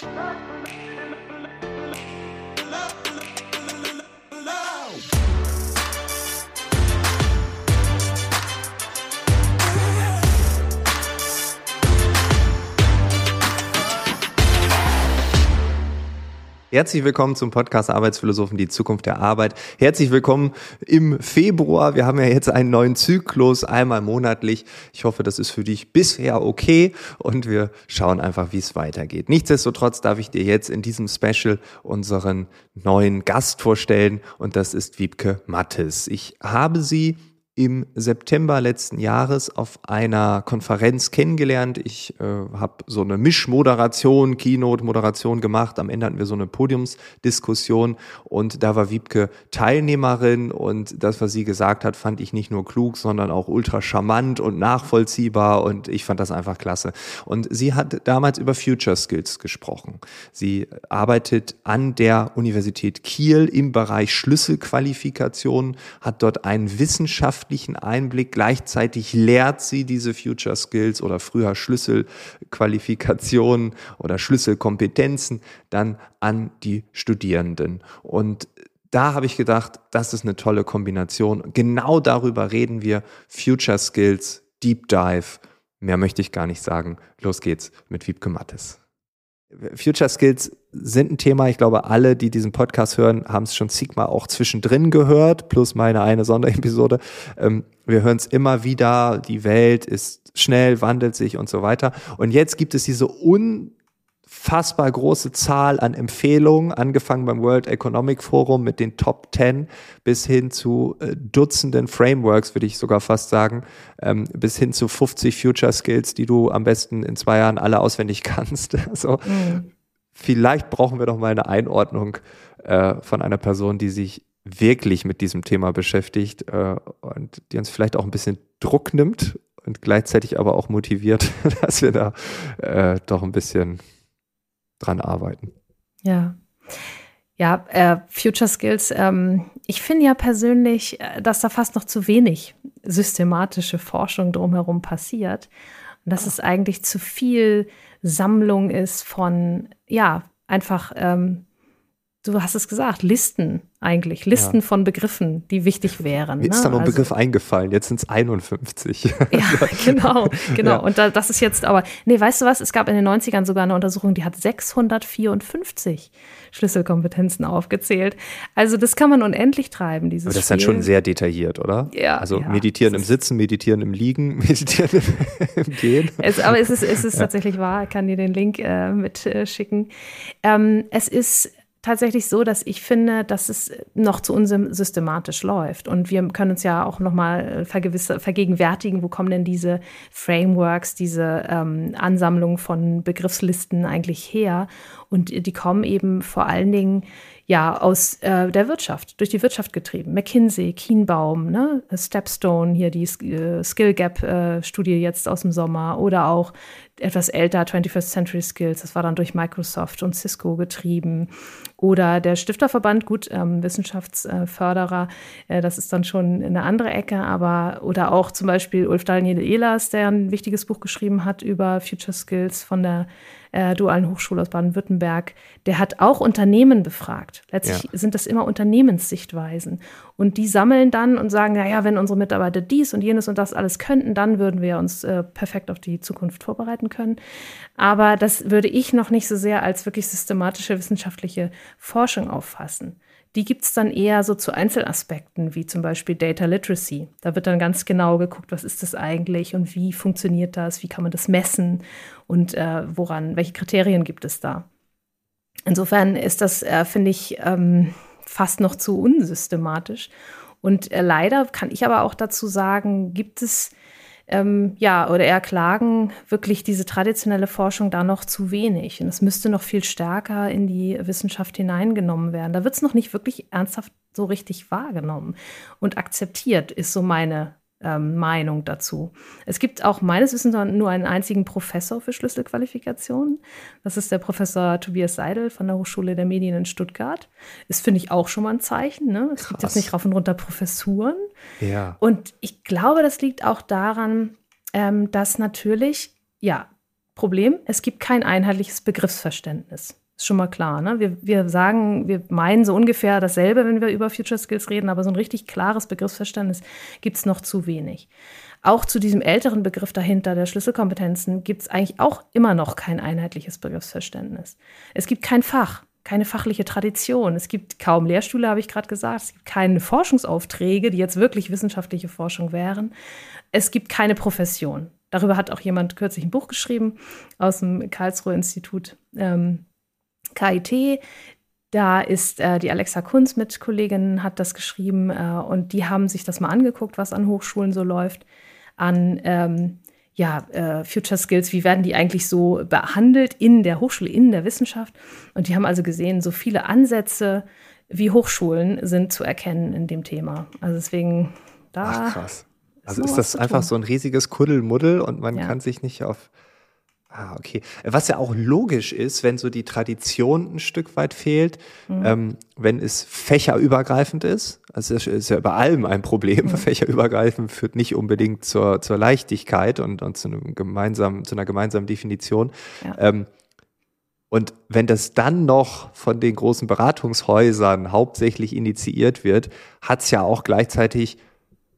Thank you. Herzlich willkommen zum Podcast Arbeitsphilosophen, die Zukunft der Arbeit. Herzlich willkommen im Februar. Wir haben ja jetzt einen neuen Zyklus, einmal monatlich. Ich hoffe, das ist für dich bisher okay und wir schauen einfach, wie es weitergeht. Nichtsdestotrotz darf ich dir jetzt in diesem Special unseren neuen Gast vorstellen und das ist Wiebke Mattes. Ich habe sie im September letzten Jahres auf einer Konferenz kennengelernt. Ich äh, habe so eine Mischmoderation, Keynote-Moderation gemacht. Am Ende hatten wir so eine Podiumsdiskussion und da war Wiebke Teilnehmerin und das, was sie gesagt hat, fand ich nicht nur klug, sondern auch ultra charmant und nachvollziehbar und ich fand das einfach klasse. Und sie hat damals über Future Skills gesprochen. Sie arbeitet an der Universität Kiel im Bereich Schlüsselqualifikation, hat dort einen Wissenschaft wissenschaftlichen Einblick. Gleichzeitig lehrt sie diese Future Skills oder früher Schlüsselqualifikationen oder Schlüsselkompetenzen dann an die Studierenden. Und da habe ich gedacht, das ist eine tolle Kombination. Genau darüber reden wir. Future Skills, Deep Dive. Mehr möchte ich gar nicht sagen. Los geht's mit Wiebke Mattes. Future Skills sind ein Thema. Ich glaube, alle, die diesen Podcast hören, haben es schon Sigma auch zwischendrin gehört, plus meine eine Sonderepisode. Ähm, wir hören es immer wieder. Die Welt ist schnell, wandelt sich und so weiter. Und jetzt gibt es diese un unfassbar große Zahl an Empfehlungen, angefangen beim World Economic Forum mit den Top 10 bis hin zu äh, Dutzenden Frameworks, würde ich sogar fast sagen, ähm, bis hin zu 50 Future Skills, die du am besten in zwei Jahren alle auswendig kannst. Also mhm. vielleicht brauchen wir doch mal eine Einordnung äh, von einer Person, die sich wirklich mit diesem Thema beschäftigt äh, und die uns vielleicht auch ein bisschen Druck nimmt und gleichzeitig aber auch motiviert, dass wir da äh, doch ein bisschen dran arbeiten. Ja. Ja, äh, Future Skills. Ähm, ich finde ja persönlich, äh, dass da fast noch zu wenig systematische Forschung drumherum passiert. Und dass es eigentlich zu viel Sammlung ist von, ja, einfach ähm, du hast es gesagt, Listen eigentlich, Listen ja. von Begriffen, die wichtig wären. Mir ne? ist da noch ein also, Begriff eingefallen, jetzt sind es 51. Ja, genau, genau. Ja. Und da, das ist jetzt aber, nee, weißt du was, es gab in den 90ern sogar eine Untersuchung, die hat 654 Schlüsselkompetenzen aufgezählt. Also das kann man unendlich treiben, dieses Aber das ist dann schon sehr detailliert, oder? Ja. Also ja, meditieren im Sitzen, meditieren im Liegen, meditieren im, Gehen. Es, aber es ist, es ist tatsächlich wahr, ich kann dir den Link äh, mitschicken. Äh, ähm, es ist tatsächlich so, dass ich finde, dass es noch zu unserem systematisch läuft. Und wir können uns ja auch nochmal vergegenwärtigen, wo kommen denn diese Frameworks, diese ähm, Ansammlung von Begriffslisten eigentlich her? Und die kommen eben vor allen Dingen ja aus äh, der Wirtschaft, durch die Wirtschaft getrieben. McKinsey, Kienbaum, ne? Stepstone, hier die äh, Skill Gap äh, jetzt aus dem Sommer oder auch etwas älter 21st Century Skills, das war dann durch Microsoft und Cisco getrieben. Oder der Stifterverband, gut, ähm, Wissenschaftsförderer, äh, das ist dann schon eine andere Ecke, aber oder auch zum Beispiel Ulf Daniel Ehlers, der ein wichtiges Buch geschrieben hat über Future Skills von der äh, Dualen Hochschule aus Baden-Württemberg, der hat auch Unternehmen befragt. Letztlich ja. sind das immer Unternehmenssichtweisen. Und die sammeln dann und sagen, naja, wenn unsere Mitarbeiter dies und jenes und das alles könnten, dann würden wir uns äh, perfekt auf die Zukunft vorbereiten können. Aber das würde ich noch nicht so sehr als wirklich systematische wissenschaftliche Forschung auffassen. Die gibt es dann eher so zu Einzelaspekten, wie zum Beispiel Data Literacy. Da wird dann ganz genau geguckt, was ist das eigentlich und wie funktioniert das, wie kann man das messen und äh, woran, welche Kriterien gibt es da. Insofern ist das, äh, finde ich, ähm, fast noch zu unsystematisch. Und äh, leider kann ich aber auch dazu sagen, gibt es ähm, ja, oder eher klagen wirklich diese traditionelle Forschung da noch zu wenig. Und es müsste noch viel stärker in die Wissenschaft hineingenommen werden. Da wird es noch nicht wirklich ernsthaft so richtig wahrgenommen und akzeptiert, ist so meine ähm, Meinung dazu. Es gibt auch meines Wissens nur einen einzigen Professor für Schlüsselqualifikationen. Das ist der Professor Tobias Seidel von der Hochschule der Medien in Stuttgart. Ist, finde ich, auch schon mal ein Zeichen. Ne? Es Krass. gibt jetzt nicht rauf und runter Professuren. Ja. Und ich glaube, das liegt auch daran, ähm, dass natürlich, ja, Problem, es gibt kein einheitliches Begriffsverständnis. Ist schon mal klar. Ne? Wir, wir sagen, wir meinen so ungefähr dasselbe, wenn wir über Future Skills reden, aber so ein richtig klares Begriffsverständnis gibt es noch zu wenig. Auch zu diesem älteren Begriff dahinter der Schlüsselkompetenzen gibt es eigentlich auch immer noch kein einheitliches Begriffsverständnis. Es gibt kein Fach, keine fachliche Tradition. Es gibt kaum Lehrstühle, habe ich gerade gesagt. Es gibt keine Forschungsaufträge, die jetzt wirklich wissenschaftliche Forschung wären. Es gibt keine Profession. Darüber hat auch jemand kürzlich ein Buch geschrieben aus dem Karlsruher Institut ähm, KIT. Da ist äh, die Alexa Kunz mit Kolleginnen, hat das geschrieben äh, und die haben sich das mal angeguckt, was an Hochschulen so läuft, an ähm, ja, äh, Future Skills, wie werden die eigentlich so behandelt in der Hochschule, in der Wissenschaft. Und die haben also gesehen, so viele Ansätze wie Hochschulen sind zu erkennen in dem Thema. Also deswegen da. Ach, krass. Also ist das einfach so ein riesiges Kuddelmuddel und man ja. kann sich nicht auf Ah, okay. Was ja auch logisch ist, wenn so die Tradition ein Stück weit fehlt, mhm. ähm, wenn es fächerübergreifend ist. Also das ist ja bei allem ein Problem. Mhm. Fächerübergreifend führt nicht unbedingt zur, zur Leichtigkeit und, und zu, einem gemeinsamen, zu einer gemeinsamen Definition. Ja. Ähm, und wenn das dann noch von den großen Beratungshäusern hauptsächlich initiiert wird, hat es ja auch gleichzeitig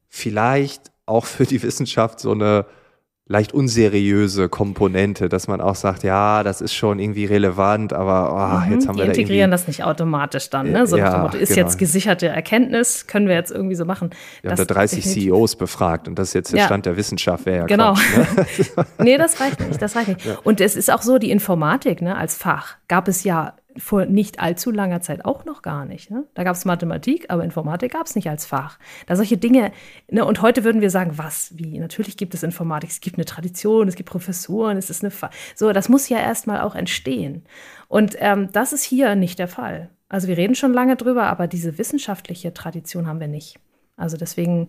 vielleicht auch für die Wissenschaft so eine leicht unseriöse Komponente, dass man auch sagt, ja, das ist schon irgendwie relevant, aber oh, mhm, jetzt haben wir da integrieren das nicht automatisch dann, ne? So ja, Motto, ist genau. jetzt gesicherte Erkenntnis, können wir jetzt irgendwie so machen. Wir haben da 30 CEOs befragt und das ist jetzt der ja. Stand der Wissenschaft, wäre ja Genau. Quatsch, ne? nee, das reicht nicht, das reicht nicht. Ja. Und es ist auch so, die Informatik ne, als Fach gab es ja vor nicht allzu langer Zeit auch noch gar nicht. Ne? Da gab es Mathematik, aber Informatik gab es nicht als Fach. Da solche Dinge, ne? und heute würden wir sagen, was, wie? Natürlich gibt es Informatik, es gibt eine Tradition, es gibt Professuren, es ist eine Fa so, das muss ja erstmal auch entstehen. Und ähm, das ist hier nicht der Fall. Also wir reden schon lange drüber, aber diese wissenschaftliche Tradition haben wir nicht. Also deswegen,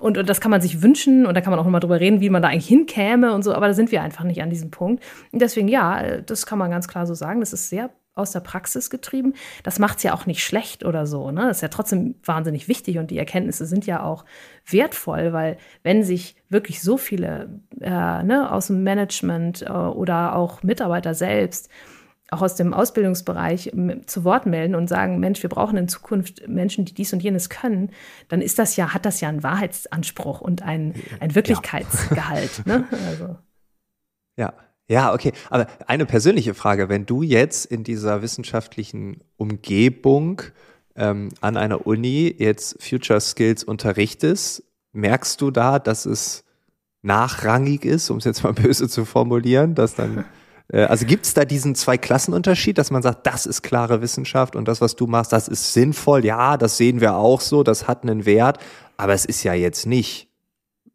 und, und das kann man sich wünschen und da kann man auch nochmal drüber reden, wie man da eigentlich hinkäme und so, aber da sind wir einfach nicht an diesem Punkt. Und deswegen, ja, das kann man ganz klar so sagen. Das ist sehr aus der Praxis getrieben. Das macht es ja auch nicht schlecht oder so. Ne? Das ist ja trotzdem wahnsinnig wichtig und die Erkenntnisse sind ja auch wertvoll, weil wenn sich wirklich so viele äh, ne, aus dem Management äh, oder auch Mitarbeiter selbst auch aus dem Ausbildungsbereich zu Wort melden und sagen, Mensch, wir brauchen in Zukunft Menschen, die dies und jenes können, dann ist das ja, hat das ja einen Wahrheitsanspruch und ein, ein Wirklichkeitsgehalt. Ja. Ne? Also. Ja, ja, okay. Aber eine persönliche Frage, wenn du jetzt in dieser wissenschaftlichen Umgebung ähm, an einer Uni jetzt Future Skills unterrichtest, merkst du da, dass es nachrangig ist, um es jetzt mal böse zu formulieren, dass dann äh, also gibt es da diesen Zwei-Klassen-Unterschied, dass man sagt, das ist klare Wissenschaft und das, was du machst, das ist sinnvoll. Ja, das sehen wir auch so, das hat einen Wert, aber es ist ja jetzt nicht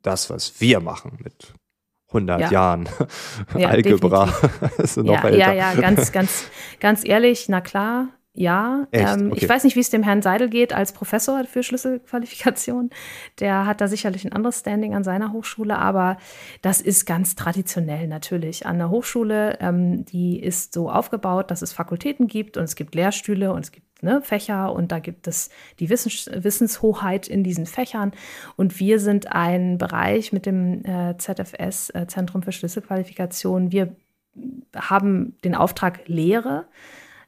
das, was wir machen mit 100 ja. Jahren ja, Algebra. also noch ja, älter. ja, ja, ganz, ganz, ganz ehrlich, na klar, ja. Ähm, okay. Ich weiß nicht, wie es dem Herrn Seidel geht als Professor für Schlüsselqualifikation. Der hat da sicherlich ein anderes Standing an seiner Hochschule, aber das ist ganz traditionell natürlich. An der Hochschule, ähm, die ist so aufgebaut, dass es Fakultäten gibt und es gibt Lehrstühle und es gibt ne, Fächer und da gibt es die Wissens Wissenshoheit in diesen Fächern. Und wir sind ein Bereich mit dem äh, ZFS, äh, Zentrum für Schlüsselqualifikation. Wir haben den Auftrag, Lehre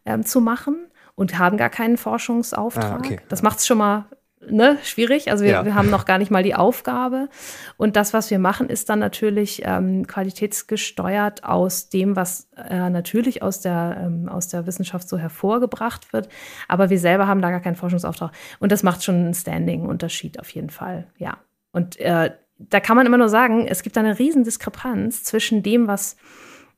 ähm, zu machen und haben gar keinen Forschungsauftrag. Ah, okay. Das macht es schon mal ne, schwierig. Also wir, ja. wir haben noch gar nicht mal die Aufgabe. Und das, was wir machen, ist dann natürlich ähm, qualitätsgesteuert aus dem, was äh, natürlich aus der, ähm, aus der Wissenschaft so hervorgebracht wird. Aber wir selber haben da gar keinen Forschungsauftrag. Und das macht schon einen Standing-Unterschied auf jeden Fall. Ja. Und äh, da kann man immer nur sagen, es gibt eine riesen Diskrepanz zwischen dem, was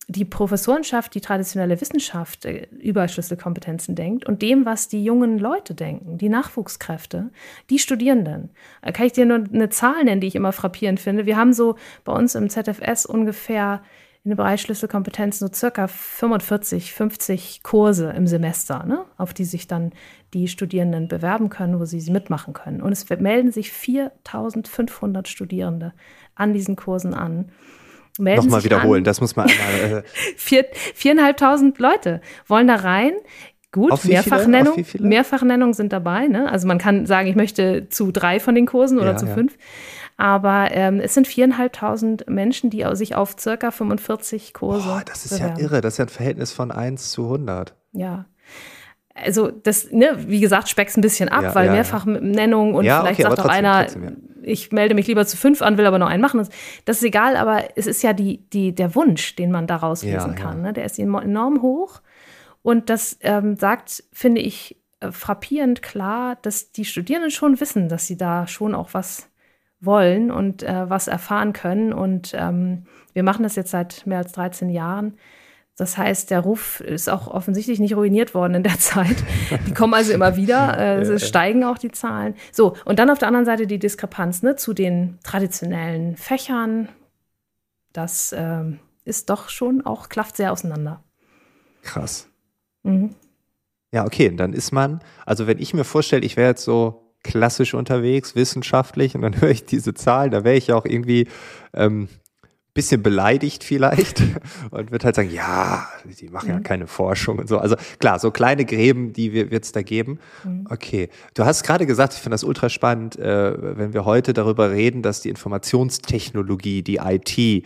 die Professorenschaft, die traditionelle Wissenschaft äh, über Schlüsselkompetenzen denkt und dem, was die jungen Leute denken, die Nachwuchskräfte, die Studierenden. Da kann ich dir nur eine Zahl nennen, die ich immer frappierend finde. Wir haben so bei uns im ZFS ungefähr in dem Bereich Schlüsselkompetenzen so circa 45, 50 Kurse im Semester, ne, auf die sich dann die Studierenden bewerben können, wo sie sie mitmachen können. Und es melden sich 4500 Studierende an diesen Kursen an. Nochmal wiederholen, an. das muss man einmal. Äh Vier, viereinhalbtausend Leute wollen da rein, Gut, Mehrfachnennung, Mehrfachnennung sind dabei. Ne? Also man kann sagen, ich möchte zu drei von den Kursen oder ja, zu fünf. Aber ähm, es sind viereinhalbtausend Menschen, die sich auf circa 45 Kurse. Boah, das ist bewerben. ja irre. Das ist ja ein Verhältnis von 1 zu 100. Ja. Also das, ne, wie gesagt, speckst ein bisschen ab, ja, weil ja, Mehrfachnennung und vielleicht okay, sagt auch einer, trotzdem, ich melde mich lieber zu fünf an, will aber noch einen machen. Das ist egal, aber es ist ja die, die, der Wunsch, den man daraus lesen kann. Ne? Der ist enorm hoch. Und das ähm, sagt, finde ich, äh, frappierend klar, dass die Studierenden schon wissen, dass sie da schon auch was wollen und äh, was erfahren können. Und ähm, wir machen das jetzt seit mehr als 13 Jahren. Das heißt, der Ruf ist auch offensichtlich nicht ruiniert worden in der Zeit. Die kommen also immer wieder, äh, es steigen auch die Zahlen. So, und dann auf der anderen Seite die Diskrepanz ne, zu den traditionellen Fächern. Das äh, ist doch schon auch, klafft sehr auseinander. Krass. Mhm. Ja, okay, dann ist man, also wenn ich mir vorstelle, ich wäre jetzt so klassisch unterwegs, wissenschaftlich, und dann höre ich diese Zahlen, da wäre ich ja auch irgendwie ähm, bisschen beleidigt vielleicht und wird halt sagen, ja, die machen ja mhm. keine Forschung und so. Also klar, so kleine Gräben, die wird es da geben. Mhm. Okay. Du hast gerade gesagt, ich finde das ultra spannend, äh, wenn wir heute darüber reden, dass die Informationstechnologie, die IT, äh,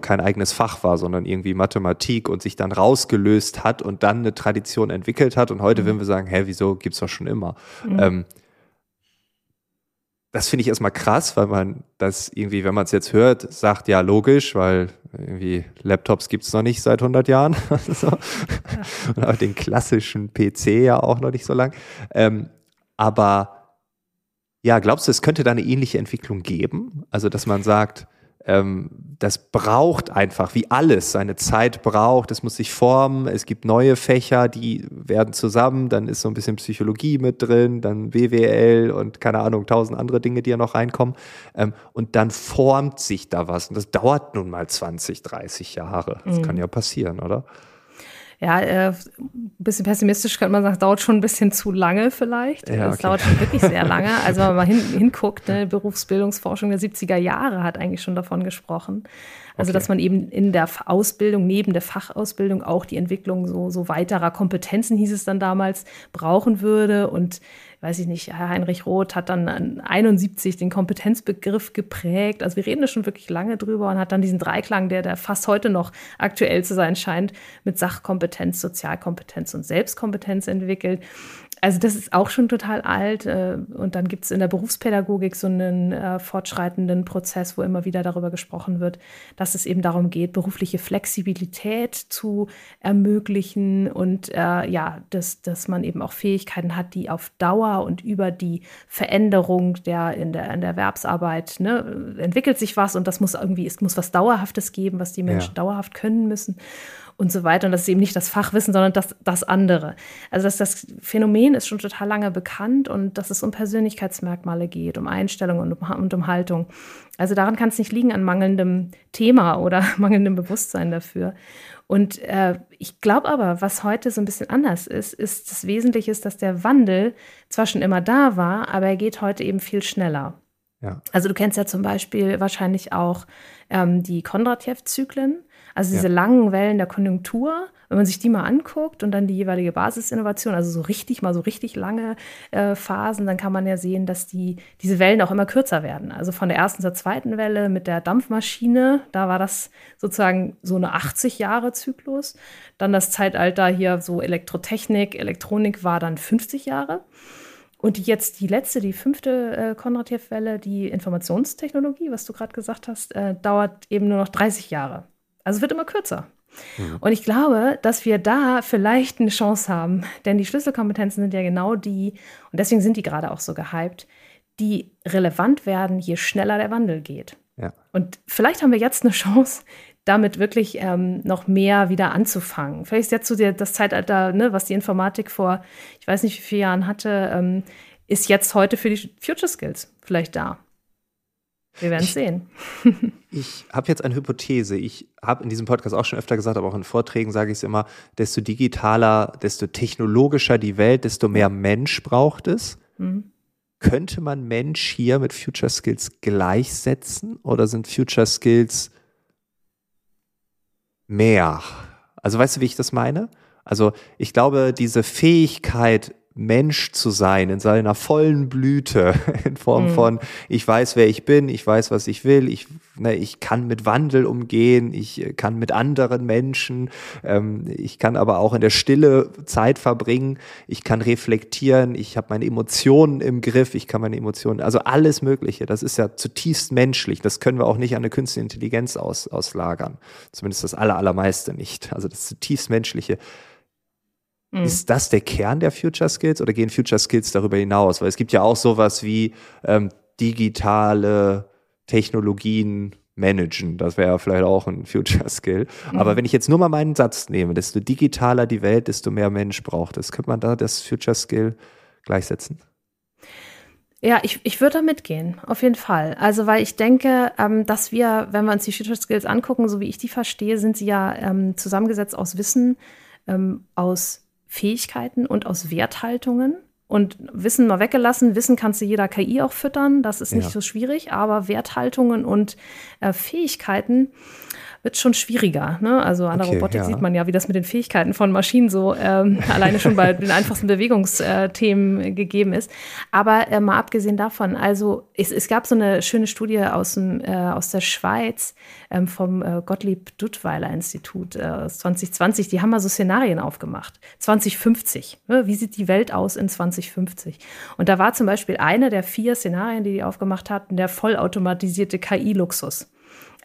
kein eigenes Fach war, sondern irgendwie Mathematik und sich dann rausgelöst hat und dann eine Tradition entwickelt hat. Und heute, mhm. wenn wir sagen, hä, wieso gibt's doch schon immer? Mhm. Ähm, das finde ich erstmal krass, weil man das irgendwie, wenn man es jetzt hört, sagt, ja, logisch, weil irgendwie Laptops gibt es noch nicht seit 100 Jahren. so. Und auch den klassischen PC ja auch noch nicht so lang. Ähm, aber ja, glaubst du, es könnte da eine ähnliche Entwicklung geben? Also, dass man sagt, ähm, das braucht einfach, wie alles, seine Zeit braucht. Es muss sich formen. Es gibt neue Fächer, die werden zusammen. Dann ist so ein bisschen Psychologie mit drin, dann BWL und keine Ahnung, tausend andere Dinge, die ja noch reinkommen. Ähm, und dann formt sich da was. Und das dauert nun mal 20, 30 Jahre. Das mhm. kann ja passieren, oder? Ja, äh, ein bisschen pessimistisch könnte man sagen, es dauert schon ein bisschen zu lange vielleicht. Ja, okay. Es dauert schon wirklich sehr lange. Also wenn man mal hin, hinguckt, ne, Berufsbildungsforschung der 70er Jahre hat eigentlich schon davon gesprochen. Also, okay. dass man eben in der Ausbildung, neben der Fachausbildung auch die Entwicklung so, so weiterer Kompetenzen, hieß es dann damals, brauchen würde. Und weiß ich nicht, Herr Heinrich Roth hat dann 71 den Kompetenzbegriff geprägt. Also wir reden da schon wirklich lange drüber und hat dann diesen Dreiklang, der, der fast heute noch aktuell zu sein scheint, mit Sachkompetenz, Sozialkompetenz und Selbstkompetenz entwickelt also das ist auch schon total alt. Äh, und dann gibt es in der Berufspädagogik so einen äh, fortschreitenden Prozess, wo immer wieder darüber gesprochen wird, dass es eben darum geht, berufliche Flexibilität zu ermöglichen und äh, ja, dass, dass man eben auch Fähigkeiten hat, die auf Dauer und über die Veränderung der in der, in der Erwerbsarbeit ne, entwickelt sich was und das muss irgendwie, es muss was Dauerhaftes geben, was die Menschen ja. dauerhaft können müssen und so weiter. Und das ist eben nicht das Fachwissen, sondern das, das andere. Also das, das Phänomen ist schon total lange bekannt und dass es um Persönlichkeitsmerkmale geht, um Einstellung und um, und um Haltung. Also daran kann es nicht liegen an mangelndem Thema oder mangelndem Bewusstsein dafür. Und äh, ich glaube aber, was heute so ein bisschen anders ist, ist das Wesentliche ist, dass der Wandel zwar schon immer da war, aber er geht heute eben viel schneller. Ja. Also du kennst ja zum Beispiel wahrscheinlich auch ähm, die Kondratjew-Zyklen. Also diese ja. langen Wellen der Konjunktur, wenn man sich die mal anguckt und dann die jeweilige Basisinnovation, also so richtig, mal so richtig lange äh, Phasen, dann kann man ja sehen, dass die, diese Wellen auch immer kürzer werden. Also von der ersten zur zweiten Welle mit der Dampfmaschine, da war das sozusagen so eine 80 Jahre Zyklus. Dann das Zeitalter hier so Elektrotechnik, Elektronik war dann 50 Jahre. Und jetzt die letzte, die fünfte äh, Konradjew-Welle, die Informationstechnologie, was du gerade gesagt hast, äh, dauert eben nur noch 30 Jahre. Also es wird immer kürzer. Mhm. Und ich glaube, dass wir da vielleicht eine Chance haben, denn die Schlüsselkompetenzen sind ja genau die, und deswegen sind die gerade auch so gehypt, die relevant werden, je schneller der Wandel geht. Ja. Und vielleicht haben wir jetzt eine Chance, damit wirklich ähm, noch mehr wieder anzufangen. Vielleicht ist jetzt so der, das Zeitalter, ne, was die Informatik vor, ich weiß nicht wie viele Jahren hatte, ähm, ist jetzt heute für die Future Skills vielleicht da. Wir werden es sehen. ich habe jetzt eine Hypothese. Ich habe in diesem Podcast auch schon öfter gesagt, aber auch in Vorträgen sage ich es immer, desto digitaler, desto technologischer die Welt, desto mehr Mensch braucht es. Mhm. Könnte man Mensch hier mit Future Skills gleichsetzen oder sind Future Skills mehr? Also weißt du, wie ich das meine? Also ich glaube, diese Fähigkeit, Mensch zu sein in seiner vollen Blüte in Form mhm. von ich weiß wer ich bin ich weiß was ich will ich ne, ich kann mit Wandel umgehen ich äh, kann mit anderen Menschen ähm, ich kann aber auch in der Stille Zeit verbringen ich kann reflektieren ich habe meine Emotionen im Griff ich kann meine Emotionen also alles Mögliche das ist ja zutiefst menschlich das können wir auch nicht an eine künstliche Intelligenz aus, auslagern zumindest das aller allermeiste nicht also das zutiefst menschliche Mhm. Ist das der Kern der Future Skills oder gehen Future Skills darüber hinaus? Weil es gibt ja auch sowas wie ähm, digitale Technologien managen. Das wäre ja vielleicht auch ein Future Skill. Mhm. Aber wenn ich jetzt nur mal meinen Satz nehme, desto digitaler die Welt, desto mehr Mensch braucht es. Könnte man da das Future Skill gleichsetzen? Ja, ich, ich würde da mitgehen, auf jeden Fall. Also, weil ich denke, ähm, dass wir, wenn wir uns die Future Skills angucken, so wie ich die verstehe, sind sie ja ähm, zusammengesetzt aus Wissen, ähm, aus Fähigkeiten und aus Werthaltungen. Und Wissen mal weggelassen, Wissen kannst du jeder KI auch füttern, das ist nicht ja. so schwierig, aber Werthaltungen und äh, Fähigkeiten wird schon schwieriger. Ne? Also an der okay, Robotik ja. sieht man ja, wie das mit den Fähigkeiten von Maschinen so ähm, alleine schon bei den einfachsten Bewegungsthemen gegeben ist. Aber äh, mal abgesehen davon, also es, es, gab so eine schöne Studie aus, dem, äh, aus der Schweiz ähm, vom äh, Gottlieb Duttweiler Institut äh, 2020. Die haben mal so Szenarien aufgemacht. 2050. Ne? Wie sieht die Welt aus in 2050? Und da war zum Beispiel eine der vier Szenarien, die die aufgemacht hatten, der vollautomatisierte KI-Luxus.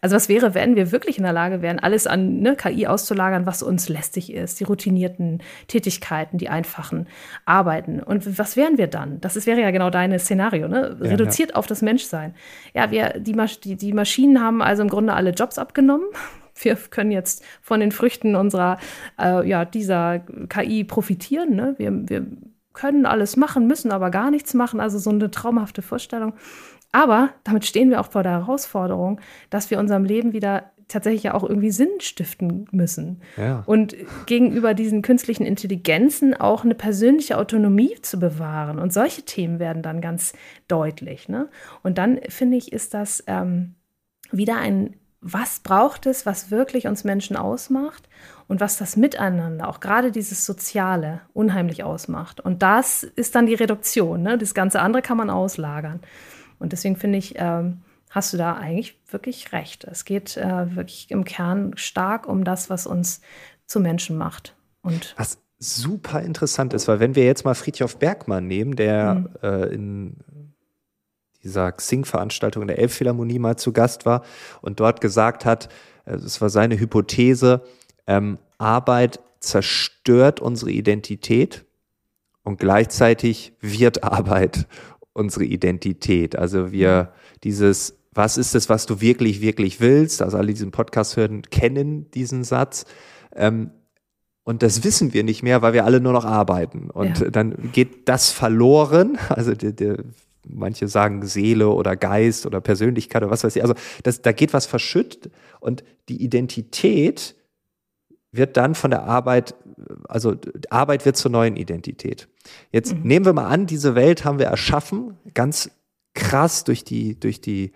Also was wäre, wenn wir wirklich in der Lage wären, alles an ne, KI auszulagern, was uns lästig ist, die routinierten Tätigkeiten, die einfachen Arbeiten. Und was wären wir dann? Das ist, wäre ja genau dein Szenario, ne? Ja, reduziert ja. auf das Menschsein. Ja, wir, die, die, die Maschinen haben also im Grunde alle Jobs abgenommen. Wir können jetzt von den Früchten unserer, äh, ja, dieser KI profitieren. Ne? Wir, wir können alles machen, müssen aber gar nichts machen. Also so eine traumhafte Vorstellung. Aber damit stehen wir auch vor der Herausforderung, dass wir unserem Leben wieder tatsächlich ja auch irgendwie Sinn stiften müssen. Ja. Und gegenüber diesen künstlichen Intelligenzen auch eine persönliche Autonomie zu bewahren. Und solche Themen werden dann ganz deutlich. Ne? Und dann finde ich, ist das ähm, wieder ein, was braucht es, was wirklich uns Menschen ausmacht und was das Miteinander, auch gerade dieses Soziale, unheimlich ausmacht. Und das ist dann die Reduktion. Ne? Das ganze andere kann man auslagern. Und deswegen finde ich, ähm, hast du da eigentlich wirklich recht. Es geht äh, wirklich im Kern stark um das, was uns zu Menschen macht. Und was super interessant ist, weil wenn wir jetzt mal Friedhof Bergmann nehmen, der mhm. äh, in dieser Xing-Veranstaltung in der Elbphilharmonie mal zu Gast war und dort gesagt hat, es äh, war seine Hypothese, ähm, Arbeit zerstört unsere Identität und gleichzeitig wird Arbeit unsere Identität. Also wir dieses, was ist es, was du wirklich, wirklich willst? Also alle, die diesen Podcast hören, kennen diesen Satz. Ähm, und das wissen wir nicht mehr, weil wir alle nur noch arbeiten. Und ja. dann geht das verloren. Also der, der, manche sagen Seele oder Geist oder Persönlichkeit oder was weiß ich. Also das, da geht was verschüttet und die Identität wird dann von der Arbeit, also Arbeit wird zur neuen Identität. Jetzt mhm. nehmen wir mal an, diese Welt haben wir erschaffen, ganz krass durch die, durch die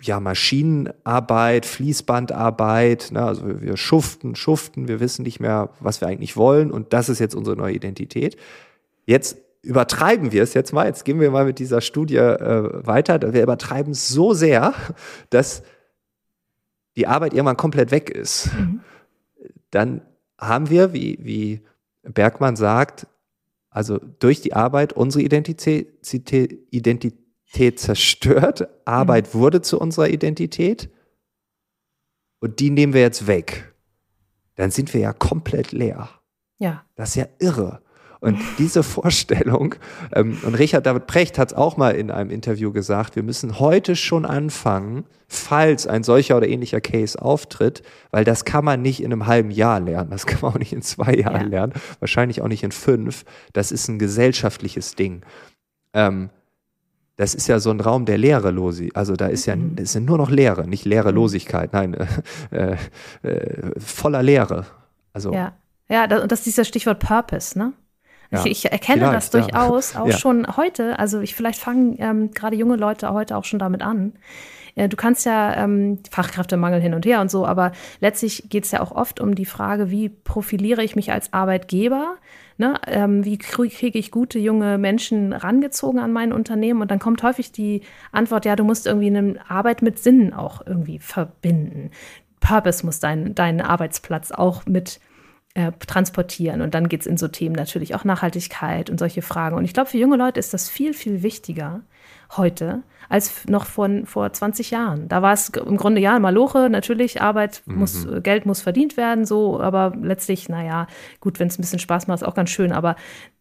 ja, Maschinenarbeit, Fließbandarbeit, ne, also wir schuften, schuften, wir wissen nicht mehr, was wir eigentlich wollen und das ist jetzt unsere neue Identität. Jetzt übertreiben wir es jetzt mal, jetzt gehen wir mal mit dieser Studie äh, weiter, wir übertreiben es so sehr, dass die Arbeit irgendwann komplett weg ist. Mhm dann haben wir, wie, wie Bergmann sagt, also durch die Arbeit unsere Identität, Identität zerstört. Arbeit mhm. wurde zu unserer Identität und die nehmen wir jetzt weg. Dann sind wir ja komplett leer. Ja. Das ist ja irre. Und diese Vorstellung, ähm, und Richard David Precht hat es auch mal in einem Interview gesagt, wir müssen heute schon anfangen, falls ein solcher oder ähnlicher Case auftritt, weil das kann man nicht in einem halben Jahr lernen, das kann man auch nicht in zwei Jahren ja. lernen, wahrscheinlich auch nicht in fünf. Das ist ein gesellschaftliches Ding. Ähm, das ist ja so ein Raum der Leerelosi. Also da ist ja, mhm. ist ja nur noch Leere, nicht Leerelosigkeit, nein, äh, äh, voller Leere. Also, ja, ja, das ist dieser Stichwort Purpose, ne? Ja, ich, ich, erkenne das durchaus ja. auch schon heute. Also ich vielleicht fangen ähm, gerade junge Leute heute auch schon damit an. äh, du kannst ja ähm, Fachkräftemangel hin und her und so, aber letztlich geht es ja auch oft um die Frage, wie profiliere ich mich als Arbeitgeber? Ne, ähm, wie kriege ich gute junge Menschen rangezogen an mein Unternehmen? Und dann kommt häufig die Antwort, ja, du musst irgendwie eine Arbeit mit Sinn auch irgendwie verbinden. Purpose muss dein, deinen Arbeitsplatz auch mit äh, transportieren. Und dann geht es in so Themen natürlich auch Nachhaltigkeit und solche Fragen. Und ich glaube, für junge Leute ist das viel, viel wichtiger heute als noch von vor 20 Jahren. Da war es im Grunde ja Maloche, natürlich, Arbeit muss, mhm. Geld muss verdient werden, so, aber letztlich, naja, gut, wenn es ein bisschen Spaß macht, ist auch ganz schön, aber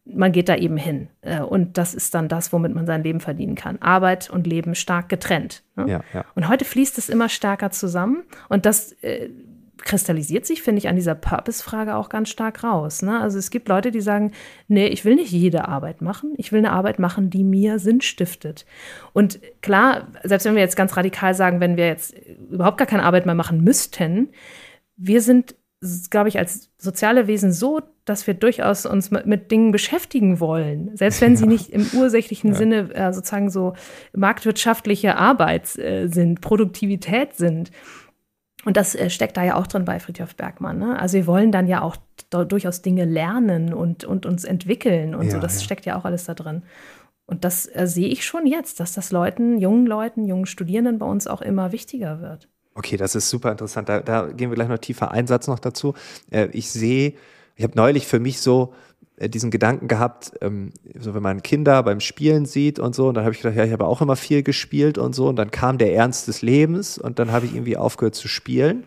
man geht da eben hin. Äh, und das ist dann das, womit man sein Leben verdienen kann. Arbeit und Leben stark getrennt. Ne? Ja, ja. Und heute fließt es immer stärker zusammen. Und das äh, kristallisiert sich, finde ich, an dieser Purpose-Frage auch ganz stark raus. Ne? Also es gibt Leute, die sagen, nee, ich will nicht jede Arbeit machen, ich will eine Arbeit machen, die mir Sinn stiftet. Und klar, selbst wenn wir jetzt ganz radikal sagen, wenn wir jetzt überhaupt gar keine Arbeit mehr machen müssten, wir sind, glaube ich, als soziale Wesen so, dass wir durchaus uns mit, mit Dingen beschäftigen wollen, selbst wenn sie ja. nicht im ursächlichen ja. Sinne äh, sozusagen so marktwirtschaftliche Arbeit äh, sind, Produktivität sind und das äh, steckt da ja auch drin bei Friedhof Bergmann. Ne? Also wir wollen dann ja auch durchaus Dinge lernen und, und uns entwickeln und ja, so. Das ja. steckt ja auch alles da drin. Und das äh, sehe ich schon jetzt, dass das Leuten, jungen Leuten, jungen Studierenden bei uns auch immer wichtiger wird. Okay, das ist super interessant. Da, da gehen wir gleich noch tiefer. Einsatz noch dazu. Äh, ich sehe, ich habe neulich für mich so diesen Gedanken gehabt, ähm, so wenn man Kinder beim Spielen sieht und so, und dann habe ich gedacht, ja, ich habe auch immer viel gespielt und so, und dann kam der Ernst des Lebens und dann habe ich irgendwie aufgehört zu spielen.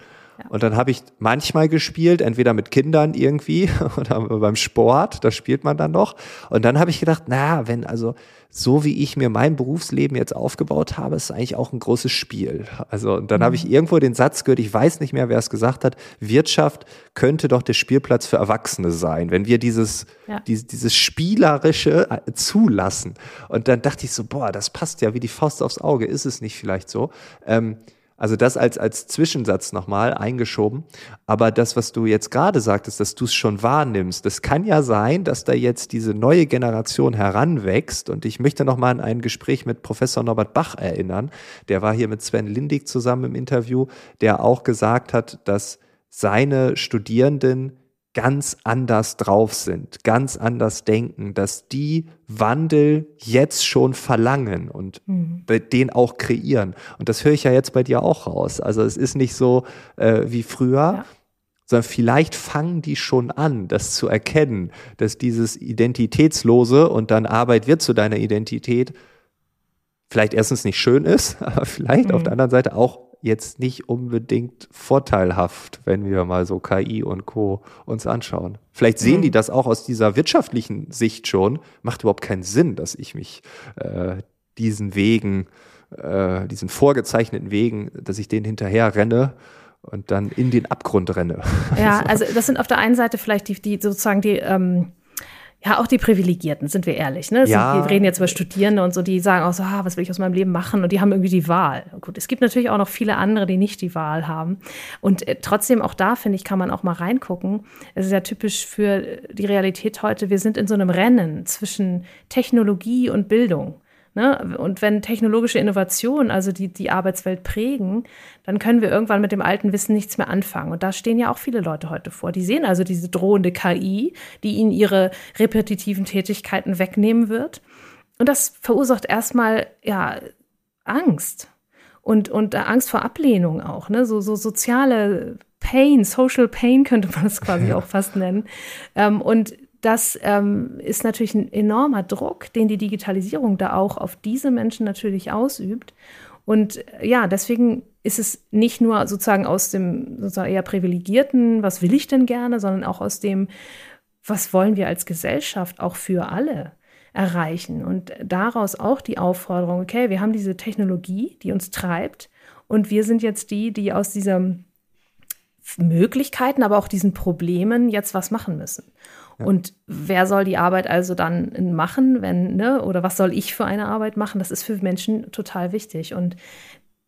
Und dann habe ich manchmal gespielt, entweder mit Kindern irgendwie oder beim Sport, da spielt man dann noch. Und dann habe ich gedacht, na, wenn also so wie ich mir mein Berufsleben jetzt aufgebaut habe, ist eigentlich auch ein großes Spiel. Also und dann mhm. habe ich mhm. irgendwo den Satz gehört, ich weiß nicht mehr, wer es gesagt hat, Wirtschaft könnte doch der Spielplatz für Erwachsene sein, wenn wir dieses, ja. dieses, dieses Spielerische äh, zulassen. Und dann dachte ich so, boah, das passt ja wie die Faust aufs Auge, ist es nicht vielleicht so? Ähm, also das als, als Zwischensatz nochmal eingeschoben. Aber das, was du jetzt gerade sagtest, dass du es schon wahrnimmst, das kann ja sein, dass da jetzt diese neue Generation heranwächst. Und ich möchte nochmal an ein Gespräch mit Professor Norbert Bach erinnern. Der war hier mit Sven Lindig zusammen im Interview, der auch gesagt hat, dass seine Studierenden ganz anders drauf sind, ganz anders denken, dass die Wandel jetzt schon verlangen und mhm. den auch kreieren. Und das höre ich ja jetzt bei dir auch raus. Also es ist nicht so äh, wie früher, ja. sondern vielleicht fangen die schon an, das zu erkennen, dass dieses Identitätslose und dann Arbeit wird zu deiner Identität vielleicht erstens nicht schön ist, aber vielleicht mhm. auf der anderen Seite auch jetzt nicht unbedingt vorteilhaft, wenn wir mal so KI und Co. uns anschauen. Vielleicht sehen mhm. die das auch aus dieser wirtschaftlichen Sicht schon. Macht überhaupt keinen Sinn, dass ich mich äh, diesen Wegen, äh, diesen vorgezeichneten Wegen, dass ich denen hinterher renne und dann in den Abgrund renne. Ja, also das sind auf der einen Seite vielleicht die, die sozusagen die ähm, ja, auch die Privilegierten, sind wir ehrlich. Ne? Ja. wir reden jetzt über Studierende und so, die sagen auch so, ah, was will ich aus meinem Leben machen? Und die haben irgendwie die Wahl. Gut, es gibt natürlich auch noch viele andere, die nicht die Wahl haben. Und äh, trotzdem, auch da, finde ich, kann man auch mal reingucken. Es ist ja typisch für die Realität heute. Wir sind in so einem Rennen zwischen Technologie und Bildung. Ne? Und wenn technologische Innovationen also die, die Arbeitswelt prägen, dann können wir irgendwann mit dem alten Wissen nichts mehr anfangen. Und da stehen ja auch viele Leute heute vor. Die sehen also diese drohende KI, die ihnen ihre repetitiven Tätigkeiten wegnehmen wird. Und das verursacht erstmal ja Angst und, und Angst vor Ablehnung auch, ne? so, so soziale Pain, Social Pain könnte man es quasi ja. auch fast nennen. Ähm, und das ähm, ist natürlich ein enormer Druck, den die Digitalisierung da auch auf diese Menschen natürlich ausübt. Und äh, ja, deswegen ist es nicht nur sozusagen aus dem sozusagen eher privilegierten, was will ich denn gerne, sondern auch aus dem, was wollen wir als Gesellschaft auch für alle erreichen. Und daraus auch die Aufforderung, okay, wir haben diese Technologie, die uns treibt und wir sind jetzt die, die aus diesen Möglichkeiten, aber auch diesen Problemen jetzt was machen müssen. Und wer soll die Arbeit also dann machen, wenn, ne, oder was soll ich für eine Arbeit machen? Das ist für Menschen total wichtig. Und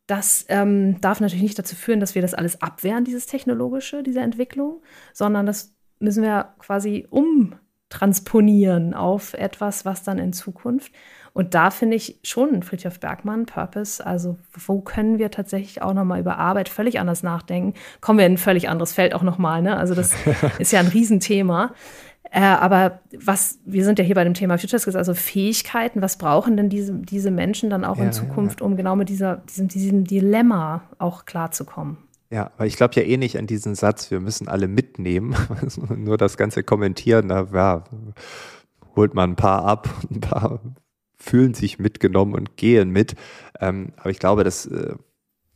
das ähm, darf natürlich nicht dazu führen, dass wir das alles abwehren, dieses Technologische, diese Entwicklung, sondern das müssen wir quasi um transponieren auf etwas, was dann in Zukunft. Und da finde ich schon Friedhof Bergmann, Purpose, also wo können wir tatsächlich auch nochmal über Arbeit völlig anders nachdenken? Kommen wir in ein völlig anderes Feld auch nochmal, ne? Also das ist ja ein Riesenthema. Äh, aber was, wir sind ja hier bei dem Thema Future Skills, also Fähigkeiten, was brauchen denn diese, diese Menschen dann auch ja, in Zukunft, ja, ja. um genau mit dieser, diesem, diesem Dilemma auch klarzukommen? Ja, weil ich glaube ja eh nicht an diesen Satz, wir müssen alle mitnehmen. Nur das ganze Kommentieren, da ja, holt man ein paar ab, ein paar fühlen sich mitgenommen und gehen mit. Ähm, aber ich glaube, dass äh,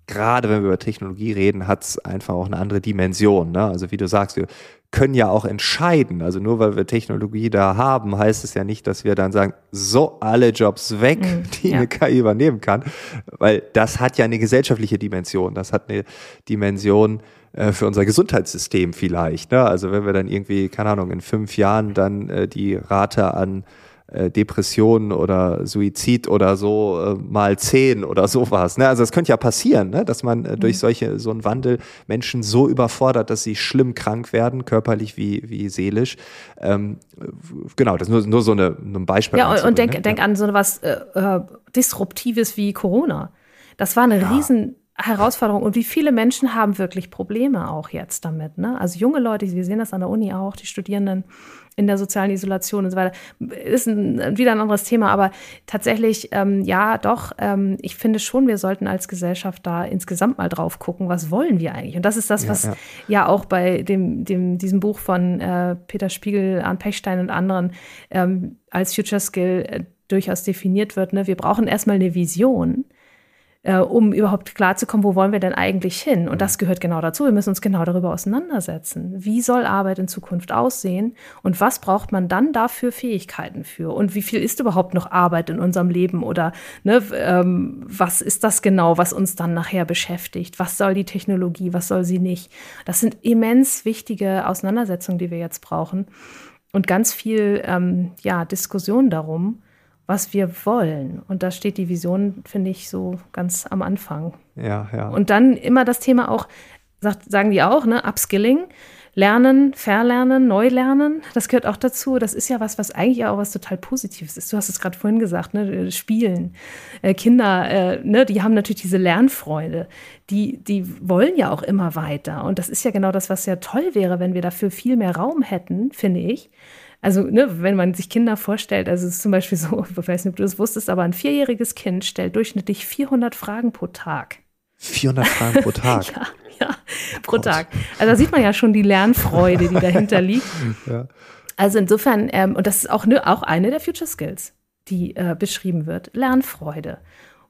gerade wenn wir über Technologie reden, hat es einfach auch eine andere Dimension. Ne? Also wie du sagst, wir können ja auch entscheiden. Also nur weil wir Technologie da haben, heißt es ja nicht, dass wir dann sagen, so alle Jobs weg, mhm, die ja. eine KI übernehmen kann. Weil das hat ja eine gesellschaftliche Dimension. Das hat eine Dimension äh, für unser Gesundheitssystem vielleicht. Ne? Also wenn wir dann irgendwie, keine Ahnung, in fünf Jahren dann äh, die Rate an äh, Depression oder Suizid oder so äh, mal zehn oder sowas. Ne? Also es könnte ja passieren, ne? dass man äh, durch mhm. solche so einen Wandel Menschen so überfordert, dass sie schlimm krank werden, körperlich wie, wie seelisch. Ähm, genau, das ist nur, nur so eine, ein Beispiel. Ja, und, und denk, ne? denk an so was äh, äh, Disruptives wie Corona. Das war eine ja. riesen Herausforderung und wie viele Menschen haben wirklich Probleme auch jetzt damit. Ne? Also junge Leute, wir sehen das an der Uni auch, die Studierenden in der sozialen Isolation und so weiter, ist ein, wieder ein anderes Thema. Aber tatsächlich, ähm, ja, doch, ähm, ich finde schon, wir sollten als Gesellschaft da insgesamt mal drauf gucken, was wollen wir eigentlich? Und das ist das, ja, was ja, ja auch bei dem, dem, diesem Buch von äh, Peter Spiegel, Arndt Pechstein und anderen ähm, als Future Skill äh, durchaus definiert wird. Ne? Wir brauchen erstmal eine Vision äh, um überhaupt klarzukommen, wo wollen wir denn eigentlich hin? Und das gehört genau dazu. Wir müssen uns genau darüber auseinandersetzen. Wie soll Arbeit in Zukunft aussehen? Und was braucht man dann dafür Fähigkeiten für? Und wie viel ist überhaupt noch Arbeit in unserem Leben? Oder ne, ähm, was ist das genau, was uns dann nachher beschäftigt? Was soll die Technologie? Was soll sie nicht? Das sind immens wichtige Auseinandersetzungen, die wir jetzt brauchen. Und ganz viel ähm, ja, Diskussion darum was wir wollen. Und da steht die Vision, finde ich, so ganz am Anfang. Ja, ja. Und dann immer das Thema auch, sagt, sagen die auch, ne, Upskilling. Lernen, verlernen, neu lernen, das gehört auch dazu. Das ist ja was, was eigentlich auch was total Positives ist. Du hast es gerade vorhin gesagt, ne? Spielen. Äh, Kinder, äh, ne? die haben natürlich diese Lernfreude. Die, die wollen ja auch immer weiter. Und das ist ja genau das, was ja toll wäre, wenn wir dafür viel mehr Raum hätten, finde ich also ne, wenn man sich Kinder vorstellt, also es ist zum Beispiel so, ich weiß nicht, ob du das wusstest, aber ein vierjähriges Kind stellt durchschnittlich 400 Fragen pro Tag. 400 Fragen pro Tag? ja, ja, pro. Tag. Also da sieht man ja schon die Lernfreude, die dahinter liegt. ja. Also insofern, ähm, und das ist auch, ne, auch eine der Future Skills, die äh, beschrieben wird, Lernfreude.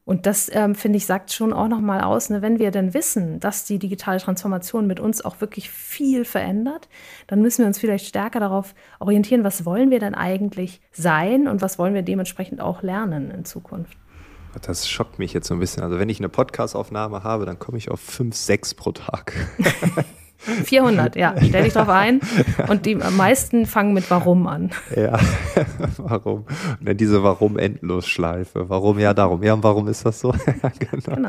Und das, ähm, finde ich, sagt schon auch nochmal aus, ne, wenn wir denn wissen, dass die digitale Transformation mit uns auch wirklich viel verändert, dann müssen wir uns vielleicht stärker darauf orientieren, was wollen wir denn eigentlich sein und was wollen wir dementsprechend auch lernen in Zukunft. Das schockt mich jetzt so ein bisschen. Also wenn ich eine Podcastaufnahme habe, dann komme ich auf fünf, sechs pro Tag. 400, ja, stell dich drauf ein. Und die meisten fangen mit Warum an. Ja, warum? Und dann diese Warum-Endlosschleife. Warum? Ja, darum. Ja, und warum ist das so? genau. genau.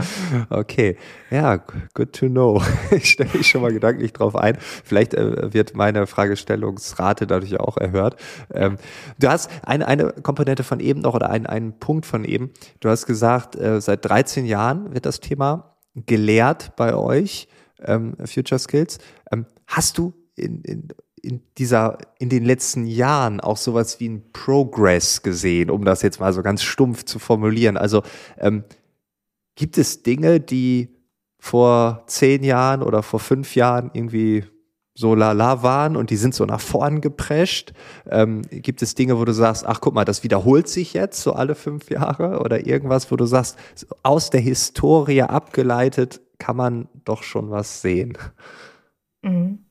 Okay, ja, good to know. Ich stelle mich schon mal gedanklich drauf ein. Vielleicht äh, wird meine Fragestellungsrate dadurch auch erhöht. Ähm, du hast eine, eine Komponente von eben noch oder einen, einen Punkt von eben. Du hast gesagt, äh, seit 13 Jahren wird das Thema gelehrt bei euch ähm, Future Skills. Ähm, hast du in, in, in dieser, in den letzten Jahren auch sowas wie ein Progress gesehen, um das jetzt mal so ganz stumpf zu formulieren? Also ähm, gibt es Dinge, die vor zehn Jahren oder vor fünf Jahren irgendwie so lala waren und die sind so nach vorn geprescht? Ähm, gibt es Dinge, wo du sagst, ach guck mal, das wiederholt sich jetzt so alle fünf Jahre oder irgendwas, wo du sagst, aus der Historie abgeleitet kann man doch schon was sehen. Mhm.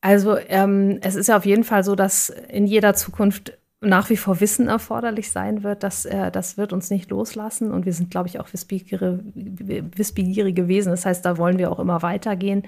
Also ähm, es ist ja auf jeden Fall so, dass in jeder Zukunft nach wie vor Wissen erforderlich sein wird. Das, äh, das wird uns nicht loslassen und wir sind, glaube ich, auch wissbegierige, wissbegierige Wesen. Das heißt, da wollen wir auch immer weitergehen.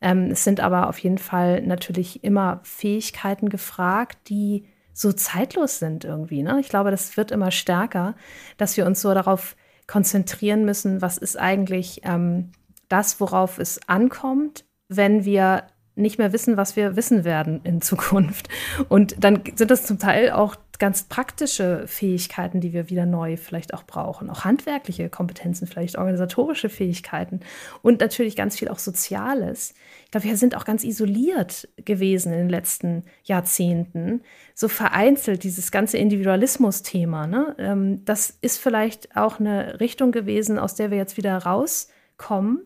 Ähm, es sind aber auf jeden Fall natürlich immer Fähigkeiten gefragt, die so zeitlos sind irgendwie. Ne? Ich glaube, das wird immer stärker, dass wir uns so darauf konzentrieren müssen, was ist eigentlich ähm, das, worauf es ankommt, wenn wir nicht mehr wissen, was wir wissen werden in Zukunft. Und dann sind das zum Teil auch ganz praktische Fähigkeiten, die wir wieder neu vielleicht auch brauchen. Auch handwerkliche Kompetenzen, vielleicht organisatorische Fähigkeiten und natürlich ganz viel auch Soziales. Ich glaube, wir sind auch ganz isoliert gewesen in den letzten Jahrzehnten. So vereinzelt dieses ganze Individualismus-Thema. Ne? Ähm, das ist vielleicht auch eine Richtung gewesen, aus der wir jetzt wieder rauskommen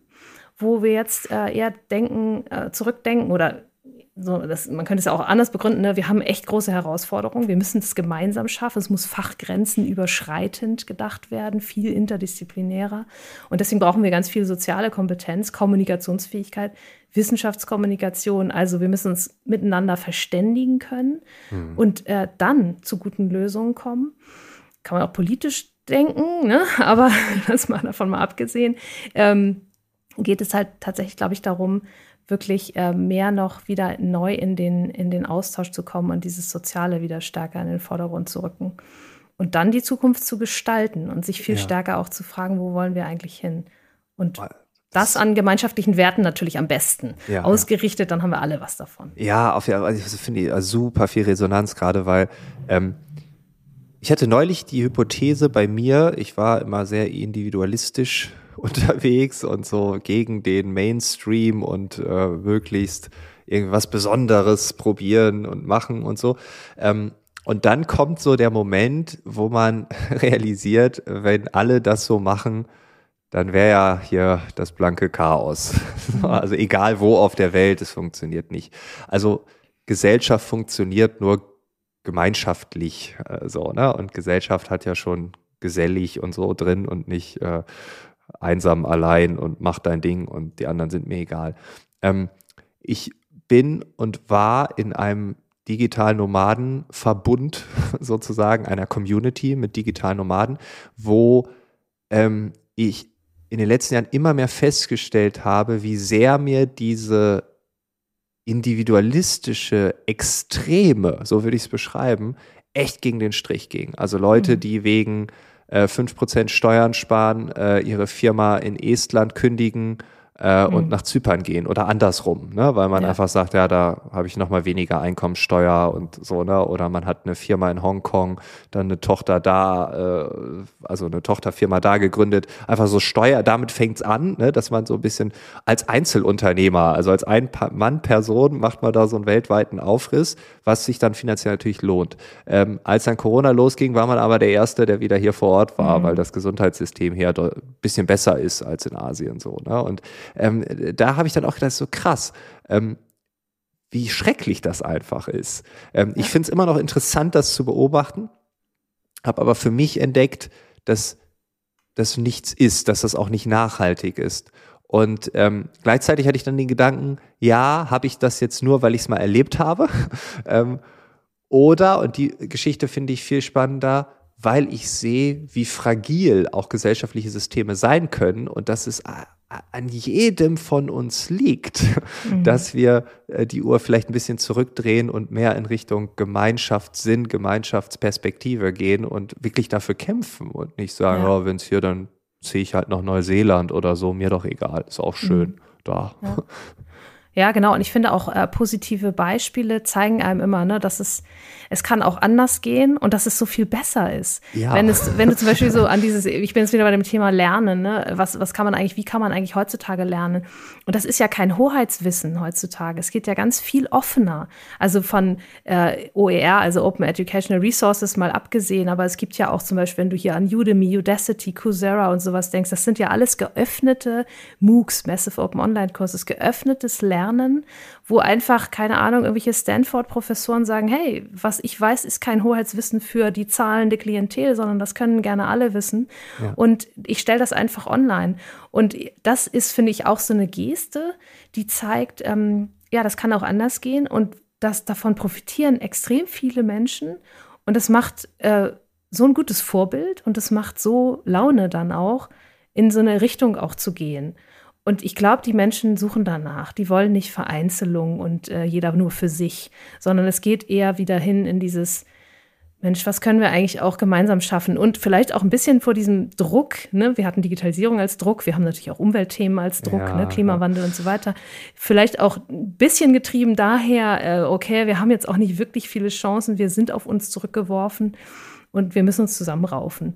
wo wir jetzt äh, eher denken, äh, zurückdenken oder so, das, man könnte es ja auch anders begründen, ne? wir haben echt große Herausforderungen. Wir müssen es gemeinsam schaffen. Es muss Fachgrenzen überschreitend gedacht werden, viel interdisziplinärer. Und deswegen brauchen wir ganz viel soziale Kompetenz, Kommunikationsfähigkeit, Wissenschaftskommunikation. Also wir müssen uns miteinander verständigen können mhm. und äh, dann zu guten Lösungen kommen. Kann man auch politisch denken, ne? aber das mal davon mal abgesehen. Ähm, geht es halt tatsächlich, glaube ich, darum, wirklich äh, mehr noch wieder neu in den, in den Austausch zu kommen und dieses Soziale wieder stärker in den Vordergrund zu rücken. Und dann die Zukunft zu gestalten und sich viel ja. stärker auch zu fragen, wo wollen wir eigentlich hin? Und das an gemeinschaftlichen Werten natürlich am besten. Ja, Ausgerichtet, ja. dann haben wir alle was davon. Ja, auf, also ich finde super viel Resonanz, gerade weil ähm, ich hatte neulich die Hypothese bei mir, ich war immer sehr individualistisch unterwegs und so gegen den Mainstream und äh, möglichst irgendwas Besonderes probieren und machen und so. Ähm, und dann kommt so der Moment, wo man realisiert, wenn alle das so machen, dann wäre ja hier das blanke Chaos. also egal wo auf der Welt, es funktioniert nicht. Also Gesellschaft funktioniert nur gemeinschaftlich äh, so, ne? Und Gesellschaft hat ja schon gesellig und so drin und nicht äh, einsam allein und mach dein Ding und die anderen sind mir egal. Ähm, ich bin und war in einem digitalen Nomadenverbund sozusagen, einer Community mit digitalen Nomaden, wo ähm, ich in den letzten Jahren immer mehr festgestellt habe, wie sehr mir diese individualistische Extreme, so würde ich es beschreiben, echt gegen den Strich ging. Also Leute, mhm. die wegen äh, 5% Steuern sparen, äh, ihre Firma in Estland kündigen äh, mhm. und nach Zypern gehen oder andersrum, ne? weil man ja. einfach sagt, ja, da habe ich nochmal weniger Einkommensteuer und so, ne? oder man hat eine Firma in Hongkong, dann eine Tochter da, äh, also eine Tochterfirma da gegründet, einfach so Steuer, damit fängt's an, ne? dass man so ein bisschen als Einzelunternehmer, also als Ein-Mann-Person macht man da so einen weltweiten Aufriss, was sich dann finanziell natürlich lohnt. Ähm, als dann Corona losging, war man aber der Erste, der wieder hier vor Ort war, mhm. weil das Gesundheitssystem hier ein bisschen besser ist als in Asien so. Ne? Und ähm, da habe ich dann auch gedacht, so krass, ähm, wie schrecklich das einfach ist. Ähm, ja. Ich finde es immer noch interessant, das zu beobachten, habe aber für mich entdeckt, dass das nichts ist, dass das auch nicht nachhaltig ist. Und ähm, gleichzeitig hatte ich dann den Gedanken, ja, habe ich das jetzt nur, weil ich es mal erlebt habe? ähm, oder, und die Geschichte finde ich viel spannender, weil ich sehe, wie fragil auch gesellschaftliche Systeme sein können und dass es an jedem von uns liegt, mhm. dass wir äh, die Uhr vielleicht ein bisschen zurückdrehen und mehr in Richtung Gemeinschaftssinn, Gemeinschaftsperspektive gehen und wirklich dafür kämpfen und nicht sagen, ja. oh, wenn es hier, dann ziehe ich halt nach Neuseeland oder so, mir doch egal, ist auch schön mhm. da. Ja. ja. genau. Und ich finde auch äh, positive Beispiele zeigen einem immer, ne, dass es es kann auch anders gehen und dass es so viel besser ist. Ja. Wenn es, wenn du zum Beispiel so an dieses, ich bin jetzt wieder bei dem Thema Lernen, ne? was, was kann man eigentlich, wie kann man eigentlich heutzutage lernen? Und das ist ja kein Hoheitswissen heutzutage. Es geht ja ganz viel offener. Also von äh, OER, also Open Educational Resources mal abgesehen, aber es gibt ja auch zum Beispiel, wenn du hier an Udemy, Udacity, Coursera und sowas denkst, das sind ja alles geöffnete MOOCs, Massive Open Online Courses, geöffnetes Lernen, wo einfach, keine Ahnung, irgendwelche Stanford-Professoren sagen, hey, was ich weiß, ist kein Hoheitswissen für die zahlende Klientel, sondern das können gerne alle wissen. Ja. Und ich stelle das einfach online. Und das ist, finde ich, auch so eine Geste, die zeigt, ähm, ja, das kann auch anders gehen und das, davon profitieren extrem viele Menschen. Und das macht äh, so ein gutes Vorbild und das macht so Laune dann auch, in so eine Richtung auch zu gehen. Und ich glaube, die Menschen suchen danach. Die wollen nicht Vereinzelung und äh, jeder nur für sich, sondern es geht eher wieder hin in dieses Mensch, was können wir eigentlich auch gemeinsam schaffen? Und vielleicht auch ein bisschen vor diesem Druck, ne? wir hatten Digitalisierung als Druck, wir haben natürlich auch Umweltthemen als Druck, ja, ne? Klimawandel ja. und so weiter. Vielleicht auch ein bisschen getrieben daher, äh, okay, wir haben jetzt auch nicht wirklich viele Chancen, wir sind auf uns zurückgeworfen und wir müssen uns zusammenraufen.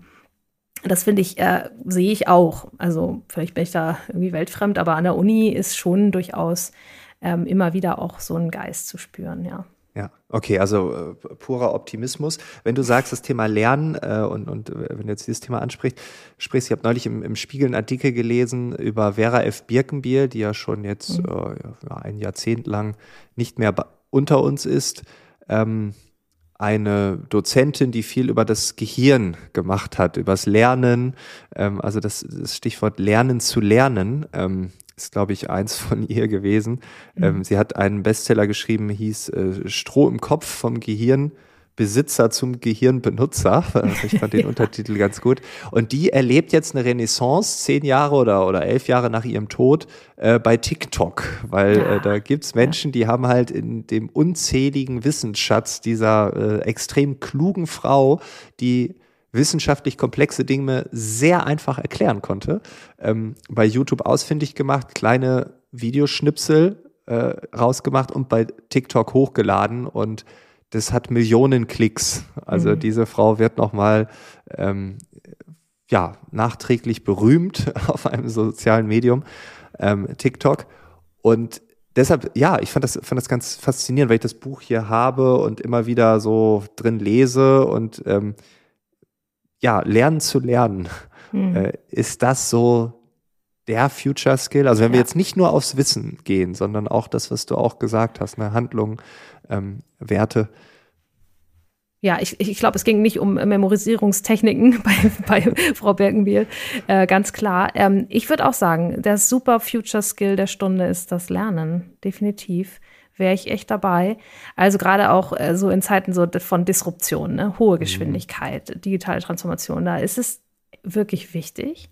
Das finde ich, äh, sehe ich auch. Also vielleicht bin ich da irgendwie weltfremd, aber an der Uni ist schon durchaus ähm, immer wieder auch so ein Geist zu spüren, ja. Ja, okay, also äh, purer Optimismus. Wenn du sagst, das Thema Lernen äh, und, und äh, wenn du jetzt dieses Thema ansprichst, sprichst, ich habe neulich im, im Spiegel einen Artikel gelesen über Vera F. Birkenbiel, die ja schon jetzt mhm. äh, ein Jahrzehnt lang nicht mehr unter uns ist. Ähm, eine Dozentin, die viel über das Gehirn gemacht hat, übers Lernen, ähm, also das, das, Stichwort Lernen zu lernen. Ähm, ist, glaube ich, eins von ihr gewesen. Mhm. Ähm, sie hat einen Bestseller geschrieben, hieß äh, Stroh im Kopf vom Gehirn. Besitzer zum Gehirnbenutzer. Ich fand den ja. Untertitel ganz gut. Und die erlebt jetzt eine Renaissance, zehn Jahre oder, oder elf Jahre nach ihrem Tod, äh, bei TikTok. Weil ja. äh, da gibt's Menschen, die haben halt in dem unzähligen Wissensschatz dieser äh, extrem klugen Frau, die wissenschaftlich komplexe Dinge sehr einfach erklären konnte. Ähm, bei YouTube ausfindig gemacht, kleine Videoschnipsel äh, rausgemacht und bei TikTok hochgeladen und das hat Millionen Klicks. Also mhm. diese Frau wird nochmal ähm, ja, nachträglich berühmt auf einem sozialen Medium, ähm, TikTok. Und deshalb, ja, ich fand das, fand das ganz faszinierend, weil ich das Buch hier habe und immer wieder so drin lese und ähm, ja, lernen zu lernen. Mhm. Äh, ist das so der Future Skill? Also wenn ja. wir jetzt nicht nur aufs Wissen gehen, sondern auch das, was du auch gesagt hast, eine Handlung, ähm, Werte. Ja, ich, ich glaube, es ging nicht um Memorisierungstechniken bei, bei Frau Birkenbiel, äh, ganz klar. Ähm, ich würde auch sagen, der super Future Skill der Stunde ist das Lernen, definitiv wäre ich echt dabei. Also gerade auch äh, so in Zeiten so von Disruption, ne? hohe mhm. Geschwindigkeit, digitale Transformation, da ist es wirklich wichtig,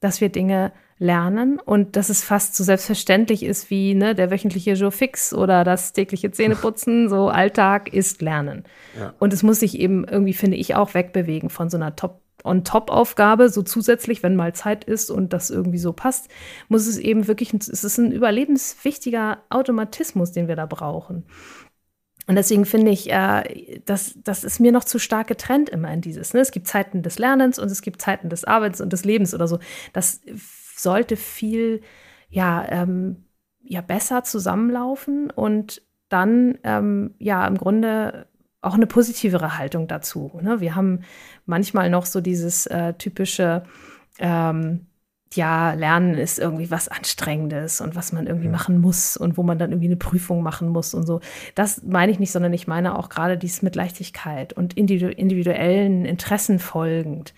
dass wir Dinge lernen und dass es fast so selbstverständlich ist wie ne, der wöchentliche Jour fix oder das tägliche Zähneputzen. so Alltag ist Lernen. Ja. Und es muss sich eben irgendwie, finde ich, auch wegbewegen von so einer Top- On-Top-Aufgabe, so zusätzlich, wenn mal Zeit ist und das irgendwie so passt, muss es eben wirklich, es ist ein überlebenswichtiger Automatismus, den wir da brauchen. Und deswegen finde ich, äh, das, das ist mir noch zu stark getrennt immer in dieses. Ne? Es gibt Zeiten des Lernens und es gibt Zeiten des Arbeitens und des Lebens oder so. Das sollte viel, ja, ähm, ja besser zusammenlaufen und dann, ähm, ja, im Grunde auch eine positivere Haltung dazu. Ne? Wir haben manchmal noch so dieses äh, typische, ähm, ja, Lernen ist irgendwie was Anstrengendes und was man irgendwie ja. machen muss und wo man dann irgendwie eine Prüfung machen muss und so. Das meine ich nicht, sondern ich meine auch gerade dies mit Leichtigkeit und individuellen Interessen folgend.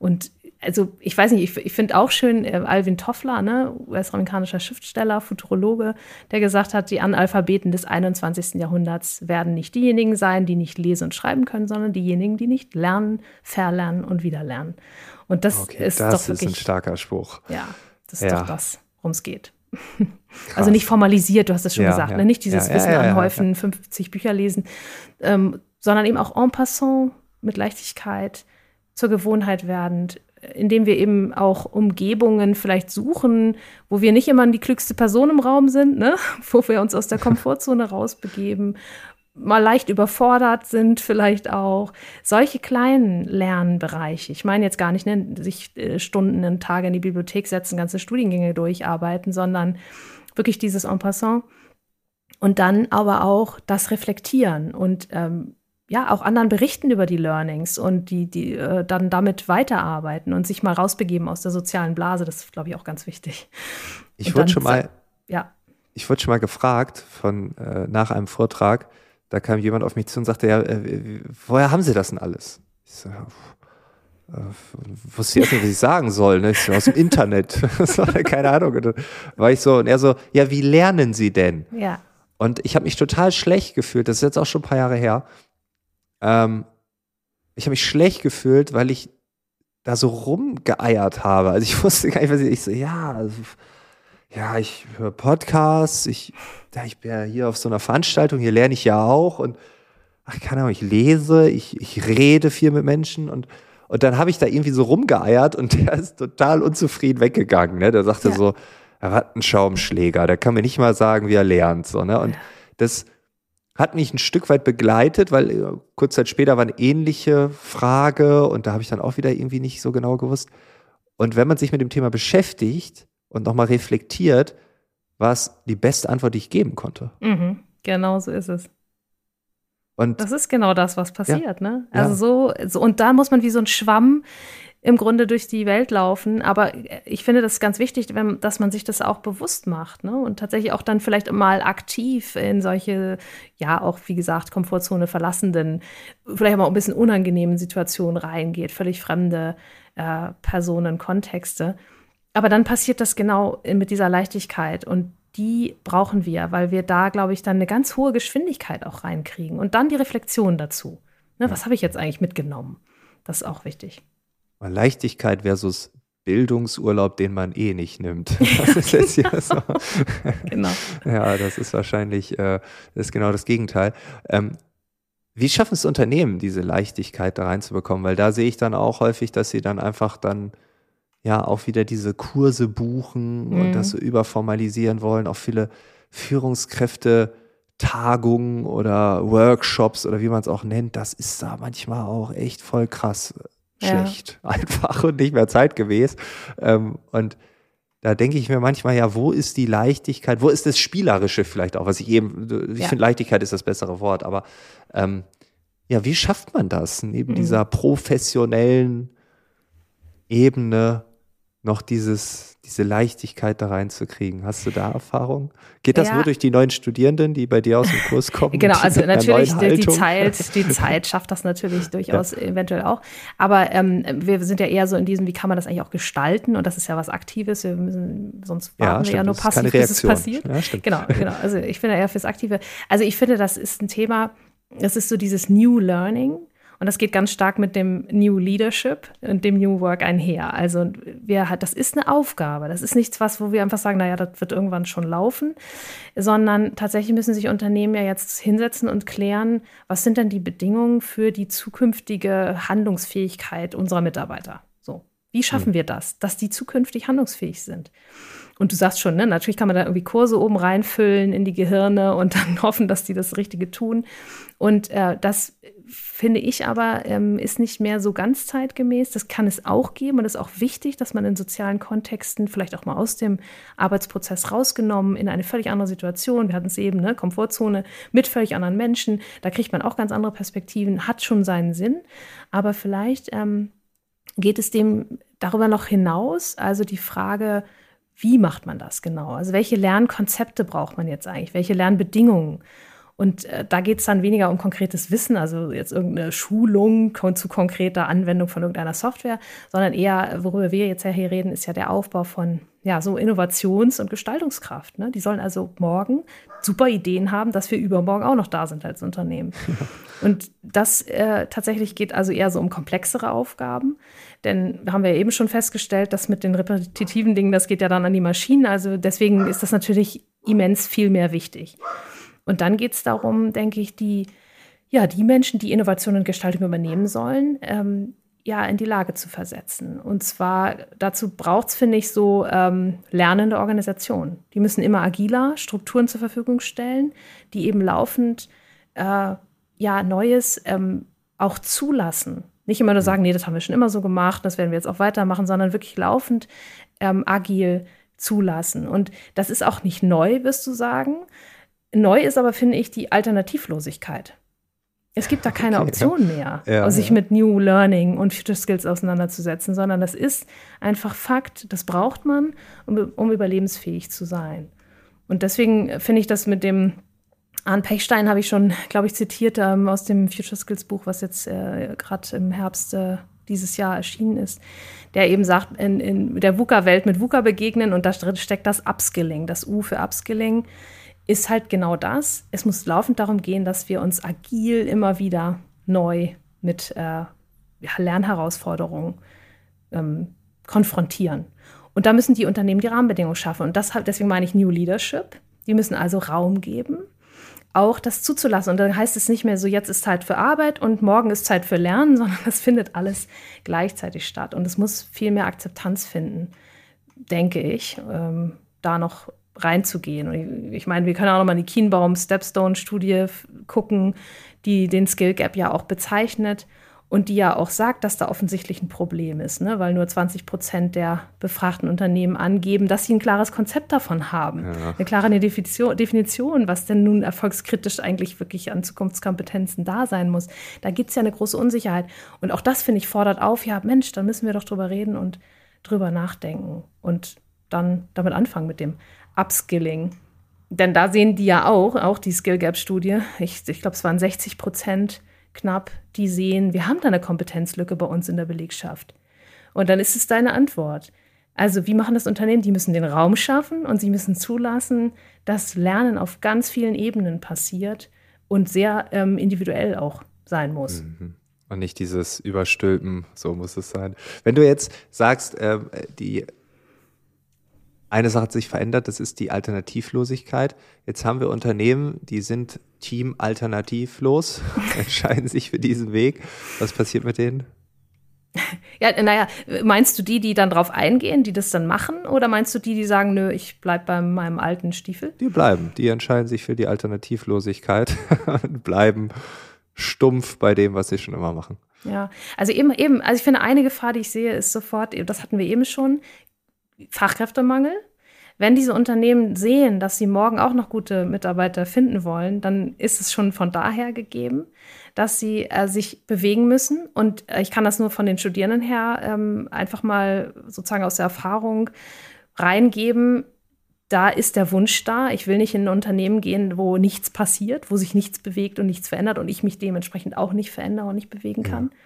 Und also ich weiß nicht, ich, ich finde auch schön äh, Alvin Toffler, ne, US-amerikanischer Schriftsteller, Futurologe, der gesagt hat, die Analphabeten des 21. Jahrhunderts werden nicht diejenigen sein, die nicht lesen und schreiben können, sondern diejenigen, die nicht lernen, verlernen und wieder lernen. Und das okay, ist das doch wirklich, ist ein starker Spruch. Ja, das ist ja. doch das, worum es geht. also nicht formalisiert, du hast es schon ja, gesagt, ja. Ne? nicht dieses Wissen anhäufen, 50 Bücher lesen, ähm, sondern eben auch en passant mit Leichtigkeit zur Gewohnheit werdend, indem wir eben auch Umgebungen vielleicht suchen, wo wir nicht immer die klügste Person im Raum sind, ne? wo wir uns aus der Komfortzone rausbegeben, mal leicht überfordert sind vielleicht auch. Solche kleinen Lernbereiche. Ich meine jetzt gar nicht, ne, sich äh, Stunden und Tage in die Bibliothek setzen, ganze Studiengänge durcharbeiten, sondern wirklich dieses En passant. Und dann aber auch das Reflektieren und ähm, ja, auch anderen berichten über die Learnings und die, die äh, dann damit weiterarbeiten und sich mal rausbegeben aus der sozialen Blase. Das ist, glaube ich, auch ganz wichtig. Ich wurde schon mal, ja. ich wurde schon mal gefragt von äh, nach einem Vortrag, da kam jemand auf mich zu und sagte, ja, äh, woher haben Sie das denn alles? Ich so, äh, wusste erst nicht, was ich sagen soll. Ne? Ich so, aus dem Internet. keine Ahnung. Und war ich so, und er so, ja, wie lernen Sie denn? Ja. Und ich habe mich total schlecht gefühlt, das ist jetzt auch schon ein paar Jahre her, ähm, ich habe mich schlecht gefühlt, weil ich da so rumgeeiert habe. Also ich wusste gar nicht, was ich, ich so, ja, also, ja, ich höre Podcasts, ich, ja, ich bin ja hier auf so einer Veranstaltung, hier lerne ich ja auch und ach, keine Ahnung, ich lese, ich, ich rede viel mit Menschen und, und dann habe ich da irgendwie so rumgeeiert und der ist total unzufrieden weggegangen. Ne? Der sagte ja. so, er hat einen Schaumschläger, der kann mir nicht mal sagen, wie er lernt. So, ne? Und das hat mich ein Stück weit begleitet, weil äh, kurz Zeit später war eine ähnliche Frage und da habe ich dann auch wieder irgendwie nicht so genau gewusst. Und wenn man sich mit dem Thema beschäftigt und nochmal reflektiert, war es die beste Antwort, die ich geben konnte. Mhm, genau so ist es. Und das ist genau das, was passiert, ja, ne? Also ja. so, so, und da muss man wie so ein Schwamm im Grunde durch die Welt laufen. Aber ich finde das ganz wichtig, wenn, dass man sich das auch bewusst macht ne? und tatsächlich auch dann vielleicht mal aktiv in solche, ja, auch wie gesagt, Komfortzone verlassenden, vielleicht mal ein bisschen unangenehmen Situationen reingeht, völlig fremde äh, Personen, Kontexte. Aber dann passiert das genau mit dieser Leichtigkeit und die brauchen wir, weil wir da, glaube ich, dann eine ganz hohe Geschwindigkeit auch reinkriegen und dann die Reflexion dazu. Ne, was habe ich jetzt eigentlich mitgenommen? Das ist auch wichtig. Leichtigkeit versus Bildungsurlaub, den man eh nicht nimmt. Das ist jetzt hier so. genau. Ja, das ist wahrscheinlich äh, das ist genau das Gegenteil. Ähm, wie schaffen es Unternehmen, diese Leichtigkeit da reinzubekommen? Weil da sehe ich dann auch häufig, dass sie dann einfach dann ja auch wieder diese Kurse buchen mhm. und das so überformalisieren wollen. Auch viele Führungskräfte Tagungen oder Workshops oder wie man es auch nennt, das ist da manchmal auch echt voll krass schlecht, ja. einfach und nicht mehr zeitgemäß. Ähm, und da denke ich mir manchmal, ja, wo ist die Leichtigkeit, wo ist das Spielerische vielleicht auch, was ich eben, ich ja. finde Leichtigkeit ist das bessere Wort, aber ähm, ja, wie schafft man das neben mhm. dieser professionellen Ebene noch dieses, diese Leichtigkeit da reinzukriegen. Hast du da Erfahrung? Geht das ja. nur durch die neuen Studierenden, die bei dir aus dem Kurs kommen? genau, also natürlich die, die, Zeit, die Zeit schafft das natürlich durchaus ja. eventuell auch. Aber ähm, wir sind ja eher so in diesem, wie kann man das eigentlich auch gestalten? Und das ist ja was Aktives. Wir müssen, sonst warten ja, wir ja nur passiv, bis es passiert. genau, genau. Also ich finde eher fürs Aktive. Also ich finde, das ist ein Thema, das ist so dieses New Learning. Und das geht ganz stark mit dem New Leadership und dem New Work einher. Also wir, das ist eine Aufgabe. Das ist nichts, was, wo wir einfach sagen, naja, das wird irgendwann schon laufen, sondern tatsächlich müssen sich Unternehmen ja jetzt hinsetzen und klären, was sind denn die Bedingungen für die zukünftige Handlungsfähigkeit unserer Mitarbeiter? So. Wie schaffen hm. wir das, dass die zukünftig handlungsfähig sind? Und du sagst schon, ne, natürlich kann man da irgendwie Kurse oben reinfüllen in die Gehirne und dann hoffen, dass die das Richtige tun. Und äh, das finde ich aber, ähm, ist nicht mehr so ganz zeitgemäß. Das kann es auch geben und ist auch wichtig, dass man in sozialen Kontexten vielleicht auch mal aus dem Arbeitsprozess rausgenommen in eine völlig andere Situation. Wir hatten es eben, ne, Komfortzone mit völlig anderen Menschen. Da kriegt man auch ganz andere Perspektiven, hat schon seinen Sinn. Aber vielleicht ähm, geht es dem darüber noch hinaus. Also die Frage, wie macht man das genau? Also welche Lernkonzepte braucht man jetzt eigentlich? Welche Lernbedingungen? Und äh, da geht es dann weniger um konkretes Wissen, also jetzt irgendeine Schulung zu konkreter Anwendung von irgendeiner Software, sondern eher, worüber wir jetzt ja hier reden, ist ja der Aufbau von ja, so Innovations- und Gestaltungskraft. Ne? Die sollen also morgen super Ideen haben, dass wir übermorgen auch noch da sind als Unternehmen. Und das äh, tatsächlich geht also eher so um komplexere Aufgaben. Denn haben wir ja eben schon festgestellt, dass mit den repetitiven Dingen, das geht ja dann an die Maschinen. Also deswegen ist das natürlich immens viel mehr wichtig. Und dann geht es darum, denke ich, die, ja, die Menschen, die Innovation und Gestaltung übernehmen sollen, ähm, ja, in die Lage zu versetzen. Und zwar dazu braucht es, finde ich, so ähm, lernende Organisationen. Die müssen immer agiler Strukturen zur Verfügung stellen, die eben laufend äh, ja Neues ähm, auch zulassen. Nicht immer nur sagen, nee, das haben wir schon immer so gemacht, das werden wir jetzt auch weitermachen, sondern wirklich laufend ähm, agil zulassen. Und das ist auch nicht neu, wirst du sagen. Neu ist aber, finde ich, die Alternativlosigkeit. Es gibt da keine okay, Option mehr, ja, sich ja. mit New Learning und Future Skills auseinanderzusetzen, sondern das ist einfach Fakt, das braucht man, um, um überlebensfähig zu sein. Und deswegen finde ich das mit dem Arne Pechstein habe ich schon, glaube ich, zitiert ähm, aus dem Future Skills Buch, was jetzt äh, gerade im Herbst äh, dieses Jahr erschienen ist, der eben sagt, in, in der VUCA-Welt mit VUCA begegnen und da steckt das Upskilling, das U für Upskilling ist halt genau das. Es muss laufend darum gehen, dass wir uns agil immer wieder neu mit äh, Lernherausforderungen ähm, konfrontieren. Und da müssen die Unternehmen die Rahmenbedingungen schaffen. Und das, deswegen meine ich New Leadership. Die müssen also Raum geben, auch das zuzulassen. Und dann heißt es nicht mehr so, jetzt ist Zeit für Arbeit und morgen ist Zeit für Lernen, sondern das findet alles gleichzeitig statt. Und es muss viel mehr Akzeptanz finden, denke ich, ähm, da noch reinzugehen. Und ich, meine, wir können auch noch mal die Kienbaum-Stepstone-Studie gucken, die den Skill Gap ja auch bezeichnet und die ja auch sagt, dass da offensichtlich ein Problem ist, ne? weil nur 20 Prozent der befragten Unternehmen angeben, dass sie ein klares Konzept davon haben. Ja. Eine klare Definition, Definition, was denn nun erfolgskritisch eigentlich wirklich an Zukunftskompetenzen da sein muss. Da gibt es ja eine große Unsicherheit. Und auch das, finde ich, fordert auf, ja, Mensch, dann müssen wir doch drüber reden und drüber nachdenken und dann damit anfangen mit dem Upskilling. Denn da sehen die ja auch, auch die Skill Gap-Studie, ich, ich glaube, es waren 60 Prozent knapp, die sehen, wir haben da eine Kompetenzlücke bei uns in der Belegschaft. Und dann ist es deine Antwort. Also wie machen das Unternehmen? Die müssen den Raum schaffen und sie müssen zulassen, dass Lernen auf ganz vielen Ebenen passiert und sehr ähm, individuell auch sein muss. Mhm. Und nicht dieses Überstülpen, so muss es sein. Wenn du jetzt sagst, äh, die eine Sache hat sich verändert, das ist die Alternativlosigkeit. Jetzt haben wir Unternehmen, die sind Team alternativlos, entscheiden sich für diesen Weg. Was passiert mit denen? Ja, naja, meinst du die, die dann drauf eingehen, die das dann machen? Oder meinst du die, die sagen, nö, ich bleib bei meinem alten Stiefel? Die bleiben. Die entscheiden sich für die Alternativlosigkeit und bleiben stumpf bei dem, was sie schon immer machen. Ja, also eben, eben, also ich finde, eine Gefahr, die ich sehe, ist sofort, das hatten wir eben schon, Fachkräftemangel. Wenn diese Unternehmen sehen, dass sie morgen auch noch gute Mitarbeiter finden wollen, dann ist es schon von daher gegeben, dass sie äh, sich bewegen müssen. Und äh, ich kann das nur von den Studierenden her ähm, einfach mal sozusagen aus der Erfahrung reingeben. Da ist der Wunsch da. Ich will nicht in ein Unternehmen gehen, wo nichts passiert, wo sich nichts bewegt und nichts verändert und ich mich dementsprechend auch nicht verändere und nicht bewegen kann. Ja.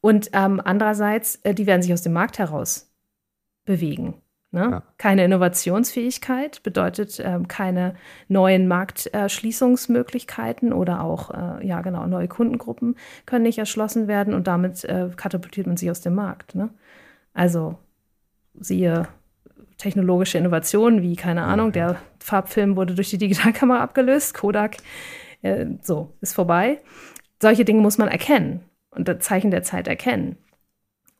Und ähm, andererseits, äh, die werden sich aus dem Markt heraus bewegen. Ne? Ja. Keine Innovationsfähigkeit bedeutet ähm, keine neuen Markterschließungsmöglichkeiten oder auch äh, ja genau neue Kundengruppen können nicht erschlossen werden und damit äh, katapultiert man sich aus dem Markt. Ne? Also siehe technologische Innovationen wie keine Ahnung, der Farbfilm wurde durch die Digitalkamera abgelöst, Kodak, äh, so ist vorbei. Solche Dinge muss man erkennen und das Zeichen der Zeit erkennen.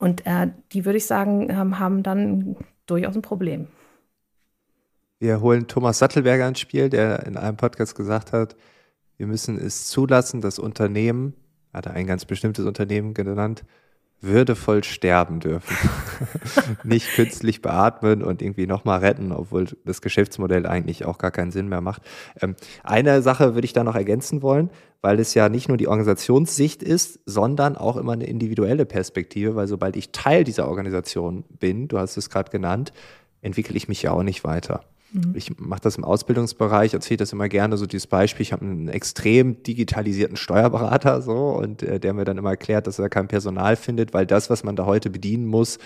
Und äh, die, würde ich sagen, haben, haben dann durchaus ein Problem. Wir holen Thomas Sattelberger ins Spiel, der in einem Podcast gesagt hat, wir müssen es zulassen, dass Unternehmen, hat er ein ganz bestimmtes Unternehmen genannt, würdevoll sterben dürfen. Nicht künstlich beatmen und irgendwie nochmal retten, obwohl das Geschäftsmodell eigentlich auch gar keinen Sinn mehr macht. Ähm, eine Sache würde ich da noch ergänzen wollen, weil es ja nicht nur die Organisationssicht ist, sondern auch immer eine individuelle Perspektive, weil sobald ich Teil dieser Organisation bin, du hast es gerade genannt, entwickle ich mich ja auch nicht weiter. Mhm. Ich mache das im Ausbildungsbereich, erzähle das immer gerne, so dieses Beispiel, ich habe einen extrem digitalisierten Steuerberater so und äh, der mir dann immer erklärt, dass er kein Personal findet, weil das, was man da heute bedienen muss,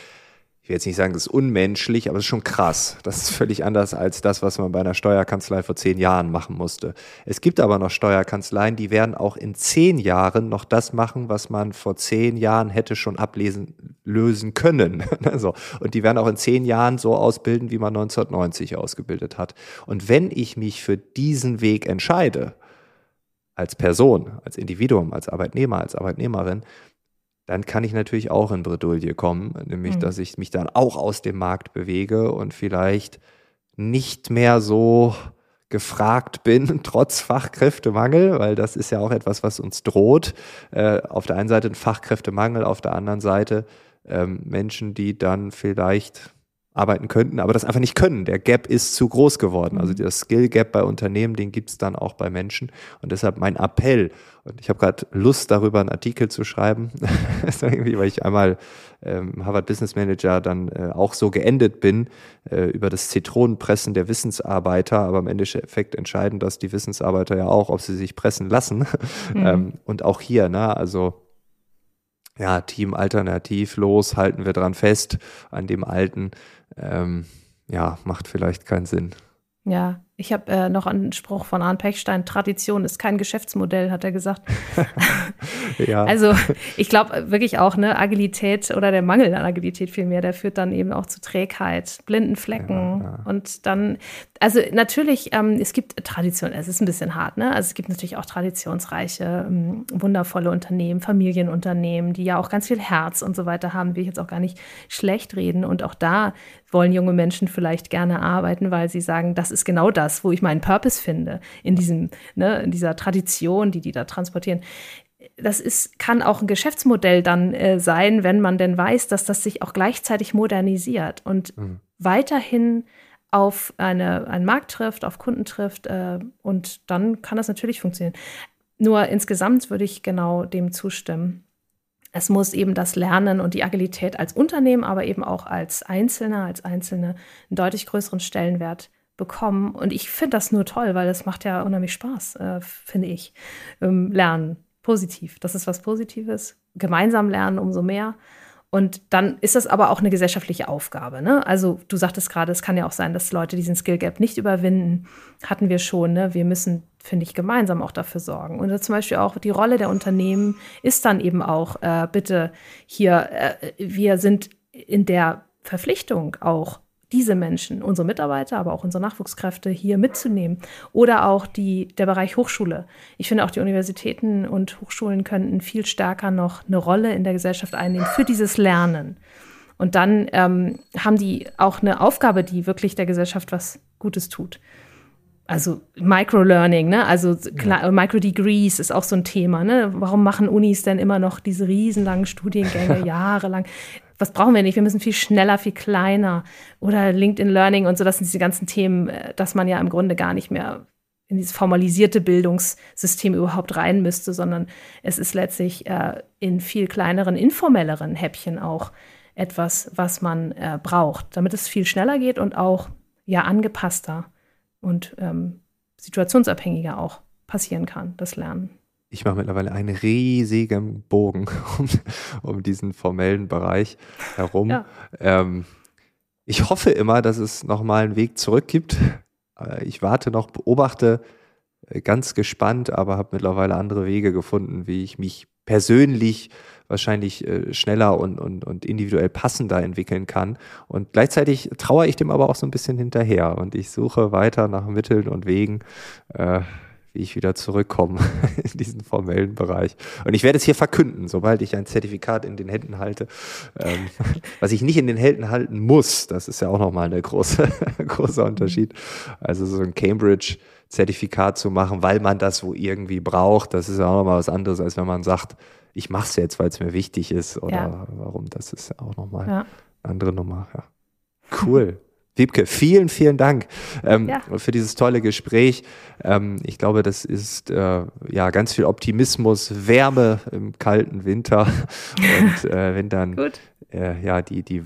ich will jetzt nicht sagen, das ist unmenschlich, aber es ist schon krass. Das ist völlig anders als das, was man bei einer Steuerkanzlei vor zehn Jahren machen musste. Es gibt aber noch Steuerkanzleien, die werden auch in zehn Jahren noch das machen, was man vor zehn Jahren hätte schon ablesen, lösen können. so. Und die werden auch in zehn Jahren so ausbilden, wie man 1990 ausgebildet hat. Und wenn ich mich für diesen Weg entscheide, als Person, als Individuum, als Arbeitnehmer, als Arbeitnehmerin, dann kann ich natürlich auch in Bredouille kommen, nämlich mhm. dass ich mich dann auch aus dem Markt bewege und vielleicht nicht mehr so gefragt bin, trotz Fachkräftemangel, weil das ist ja auch etwas, was uns droht. Äh, auf der einen Seite ein Fachkräftemangel, auf der anderen Seite ähm, Menschen, die dann vielleicht arbeiten könnten, aber das einfach nicht können. Der Gap ist zu groß geworden. Also mhm. der Skill Gap bei Unternehmen, den gibt es dann auch bei Menschen. Und deshalb mein Appell, und ich habe gerade Lust darüber, einen Artikel zu schreiben, weil ich einmal ähm, Harvard Business Manager dann äh, auch so geendet bin, äh, über das Zitronenpressen der Wissensarbeiter, aber im Endeffekt entscheiden dass die Wissensarbeiter ja auch, ob sie sich pressen lassen. Mhm. ähm, und auch hier, ne, also ja, Team alternativ los, halten wir dran fest an dem Alten, ähm, ja, macht vielleicht keinen Sinn. Ja, Ich habe äh, noch einen Spruch von Arne Pechstein, Tradition ist kein Geschäftsmodell, hat er gesagt. ja. Also ich glaube wirklich auch, ne, Agilität oder der Mangel an Agilität vielmehr, der führt dann eben auch zu Trägheit, blinden Flecken. Ja, ja. Und dann, also natürlich, ähm, es gibt Tradition, es ist ein bisschen hart, ne? Also es gibt natürlich auch traditionsreiche, ähm, wundervolle Unternehmen, Familienunternehmen, die ja auch ganz viel Herz und so weiter haben, will ich jetzt auch gar nicht schlecht reden. Und auch da wollen junge Menschen vielleicht gerne arbeiten, weil sie sagen, das ist genau das, wo ich meinen Purpose finde, in diesem, ne, in dieser Tradition, die die da transportieren. Das ist, kann auch ein Geschäftsmodell dann äh, sein, wenn man denn weiß, dass das sich auch gleichzeitig modernisiert und mhm. weiterhin auf eine, einen Markt trifft, auf Kunden trifft äh, und dann kann das natürlich funktionieren. Nur insgesamt würde ich genau dem zustimmen es muss eben das Lernen und die Agilität als Unternehmen, aber eben auch als Einzelner, als Einzelne einen deutlich größeren Stellenwert bekommen. Und ich finde das nur toll, weil das macht ja unheimlich Spaß, äh, finde ich. Ähm, lernen, positiv. Das ist was Positives. Gemeinsam lernen umso mehr. Und dann ist das aber auch eine gesellschaftliche Aufgabe. Ne? Also du sagtest gerade, es kann ja auch sein, dass Leute diesen Skill Gap nicht überwinden. Hatten wir schon. Ne? Wir müssen, finde ich, gemeinsam auch dafür sorgen. Und zum Beispiel auch die Rolle der Unternehmen ist dann eben auch, äh, bitte hier, äh, wir sind in der Verpflichtung auch diese Menschen, unsere Mitarbeiter, aber auch unsere Nachwuchskräfte hier mitzunehmen. Oder auch die, der Bereich Hochschule. Ich finde auch die Universitäten und Hochschulen könnten viel stärker noch eine Rolle in der Gesellschaft einnehmen für dieses Lernen. Und dann ähm, haben die auch eine Aufgabe, die wirklich der Gesellschaft was Gutes tut. Also Microlearning, ne? Also ja. Microdegrees ist auch so ein Thema, ne? Warum machen Unis denn immer noch diese riesenlangen Studiengänge jahrelang? Was brauchen wir nicht? Wir müssen viel schneller, viel kleiner. Oder LinkedIn Learning und so, das sind diese ganzen Themen, äh, dass man ja im Grunde gar nicht mehr in dieses formalisierte Bildungssystem überhaupt rein müsste, sondern es ist letztlich äh, in viel kleineren, informelleren Häppchen auch etwas, was man äh, braucht, damit es viel schneller geht und auch ja angepasster und ähm, situationsabhängiger auch passieren kann, das Lernen ich mache mittlerweile einen riesigen Bogen um, um diesen formellen Bereich herum. Ja. Ähm, ich hoffe immer, dass es nochmal einen Weg zurück gibt. Äh, ich warte noch, beobachte äh, ganz gespannt, aber habe mittlerweile andere Wege gefunden, wie ich mich persönlich wahrscheinlich äh, schneller und, und, und individuell passender entwickeln kann. Und gleichzeitig traue ich dem aber auch so ein bisschen hinterher und ich suche weiter nach Mitteln und Wegen, äh, wie ich wieder zurückkomme in diesen formellen Bereich. Und ich werde es hier verkünden, sobald ich ein Zertifikat in den Händen halte. Ähm, was ich nicht in den Händen halten muss, das ist ja auch nochmal ein große, großer Unterschied. Also so ein Cambridge-Zertifikat zu machen, weil man das wo irgendwie braucht, das ist ja auch nochmal was anderes, als wenn man sagt, ich mache es jetzt, weil es mir wichtig ist oder ja. warum, das ist ja auch nochmal ja. eine andere Nummer. Ja. Cool. Wiebke, vielen, vielen Dank ähm, ja. für dieses tolle Gespräch. Ähm, ich glaube, das ist äh, ja ganz viel Optimismus, Wärme im kalten Winter. Und äh, wenn dann äh, ja die, die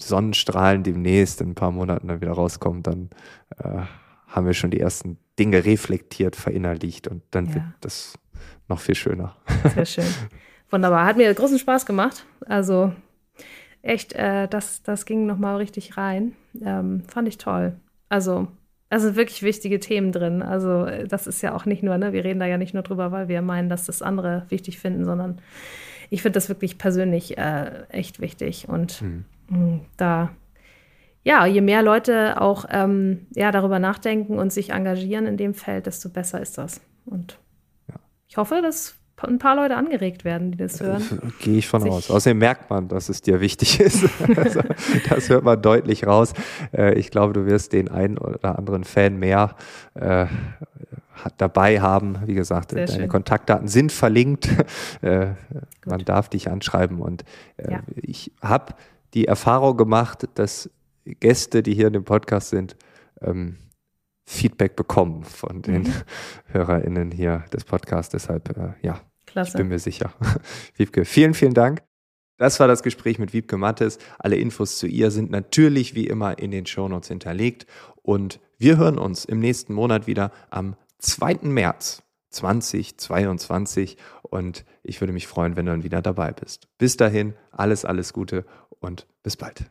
Sonnenstrahlen demnächst in ein paar Monaten dann wieder rauskommen, dann äh, haben wir schon die ersten Dinge reflektiert, verinnerlicht und dann ja. wird das noch viel schöner. Sehr schön. Wunderbar. Hat mir großen Spaß gemacht. Also echt, äh, das, das ging nochmal richtig rein. Ähm, fand ich toll. Also, also wirklich wichtige Themen drin. Also, das ist ja auch nicht nur, ne, wir reden da ja nicht nur drüber, weil wir meinen, dass das andere wichtig finden, sondern ich finde das wirklich persönlich äh, echt wichtig. Und hm. mh, da, ja, je mehr Leute auch ähm, ja, darüber nachdenken und sich engagieren in dem Feld, desto besser ist das. Und ja. ich hoffe, dass ein paar Leute angeregt werden, die das hören. Gehe ich von Sich aus. Außerdem merkt man, dass es dir wichtig ist. also, das hört man deutlich raus. Äh, ich glaube, du wirst den einen oder anderen Fan mehr äh, dabei haben. Wie gesagt, Sehr deine schön. Kontaktdaten sind verlinkt. Äh, man darf dich anschreiben. Und äh, ja. ich habe die Erfahrung gemacht, dass Gäste, die hier in dem Podcast sind, ähm, Feedback bekommen von den mhm. HörerInnen hier des Podcasts. Deshalb, äh, ja, Klasse. ich bin mir sicher. Wiebke, vielen, vielen Dank. Das war das Gespräch mit Wiebke Mattes. Alle Infos zu ihr sind natürlich wie immer in den Shownotes hinterlegt. Und wir hören uns im nächsten Monat wieder am 2. März 2022. Und ich würde mich freuen, wenn du dann wieder dabei bist. Bis dahin, alles, alles Gute und bis bald.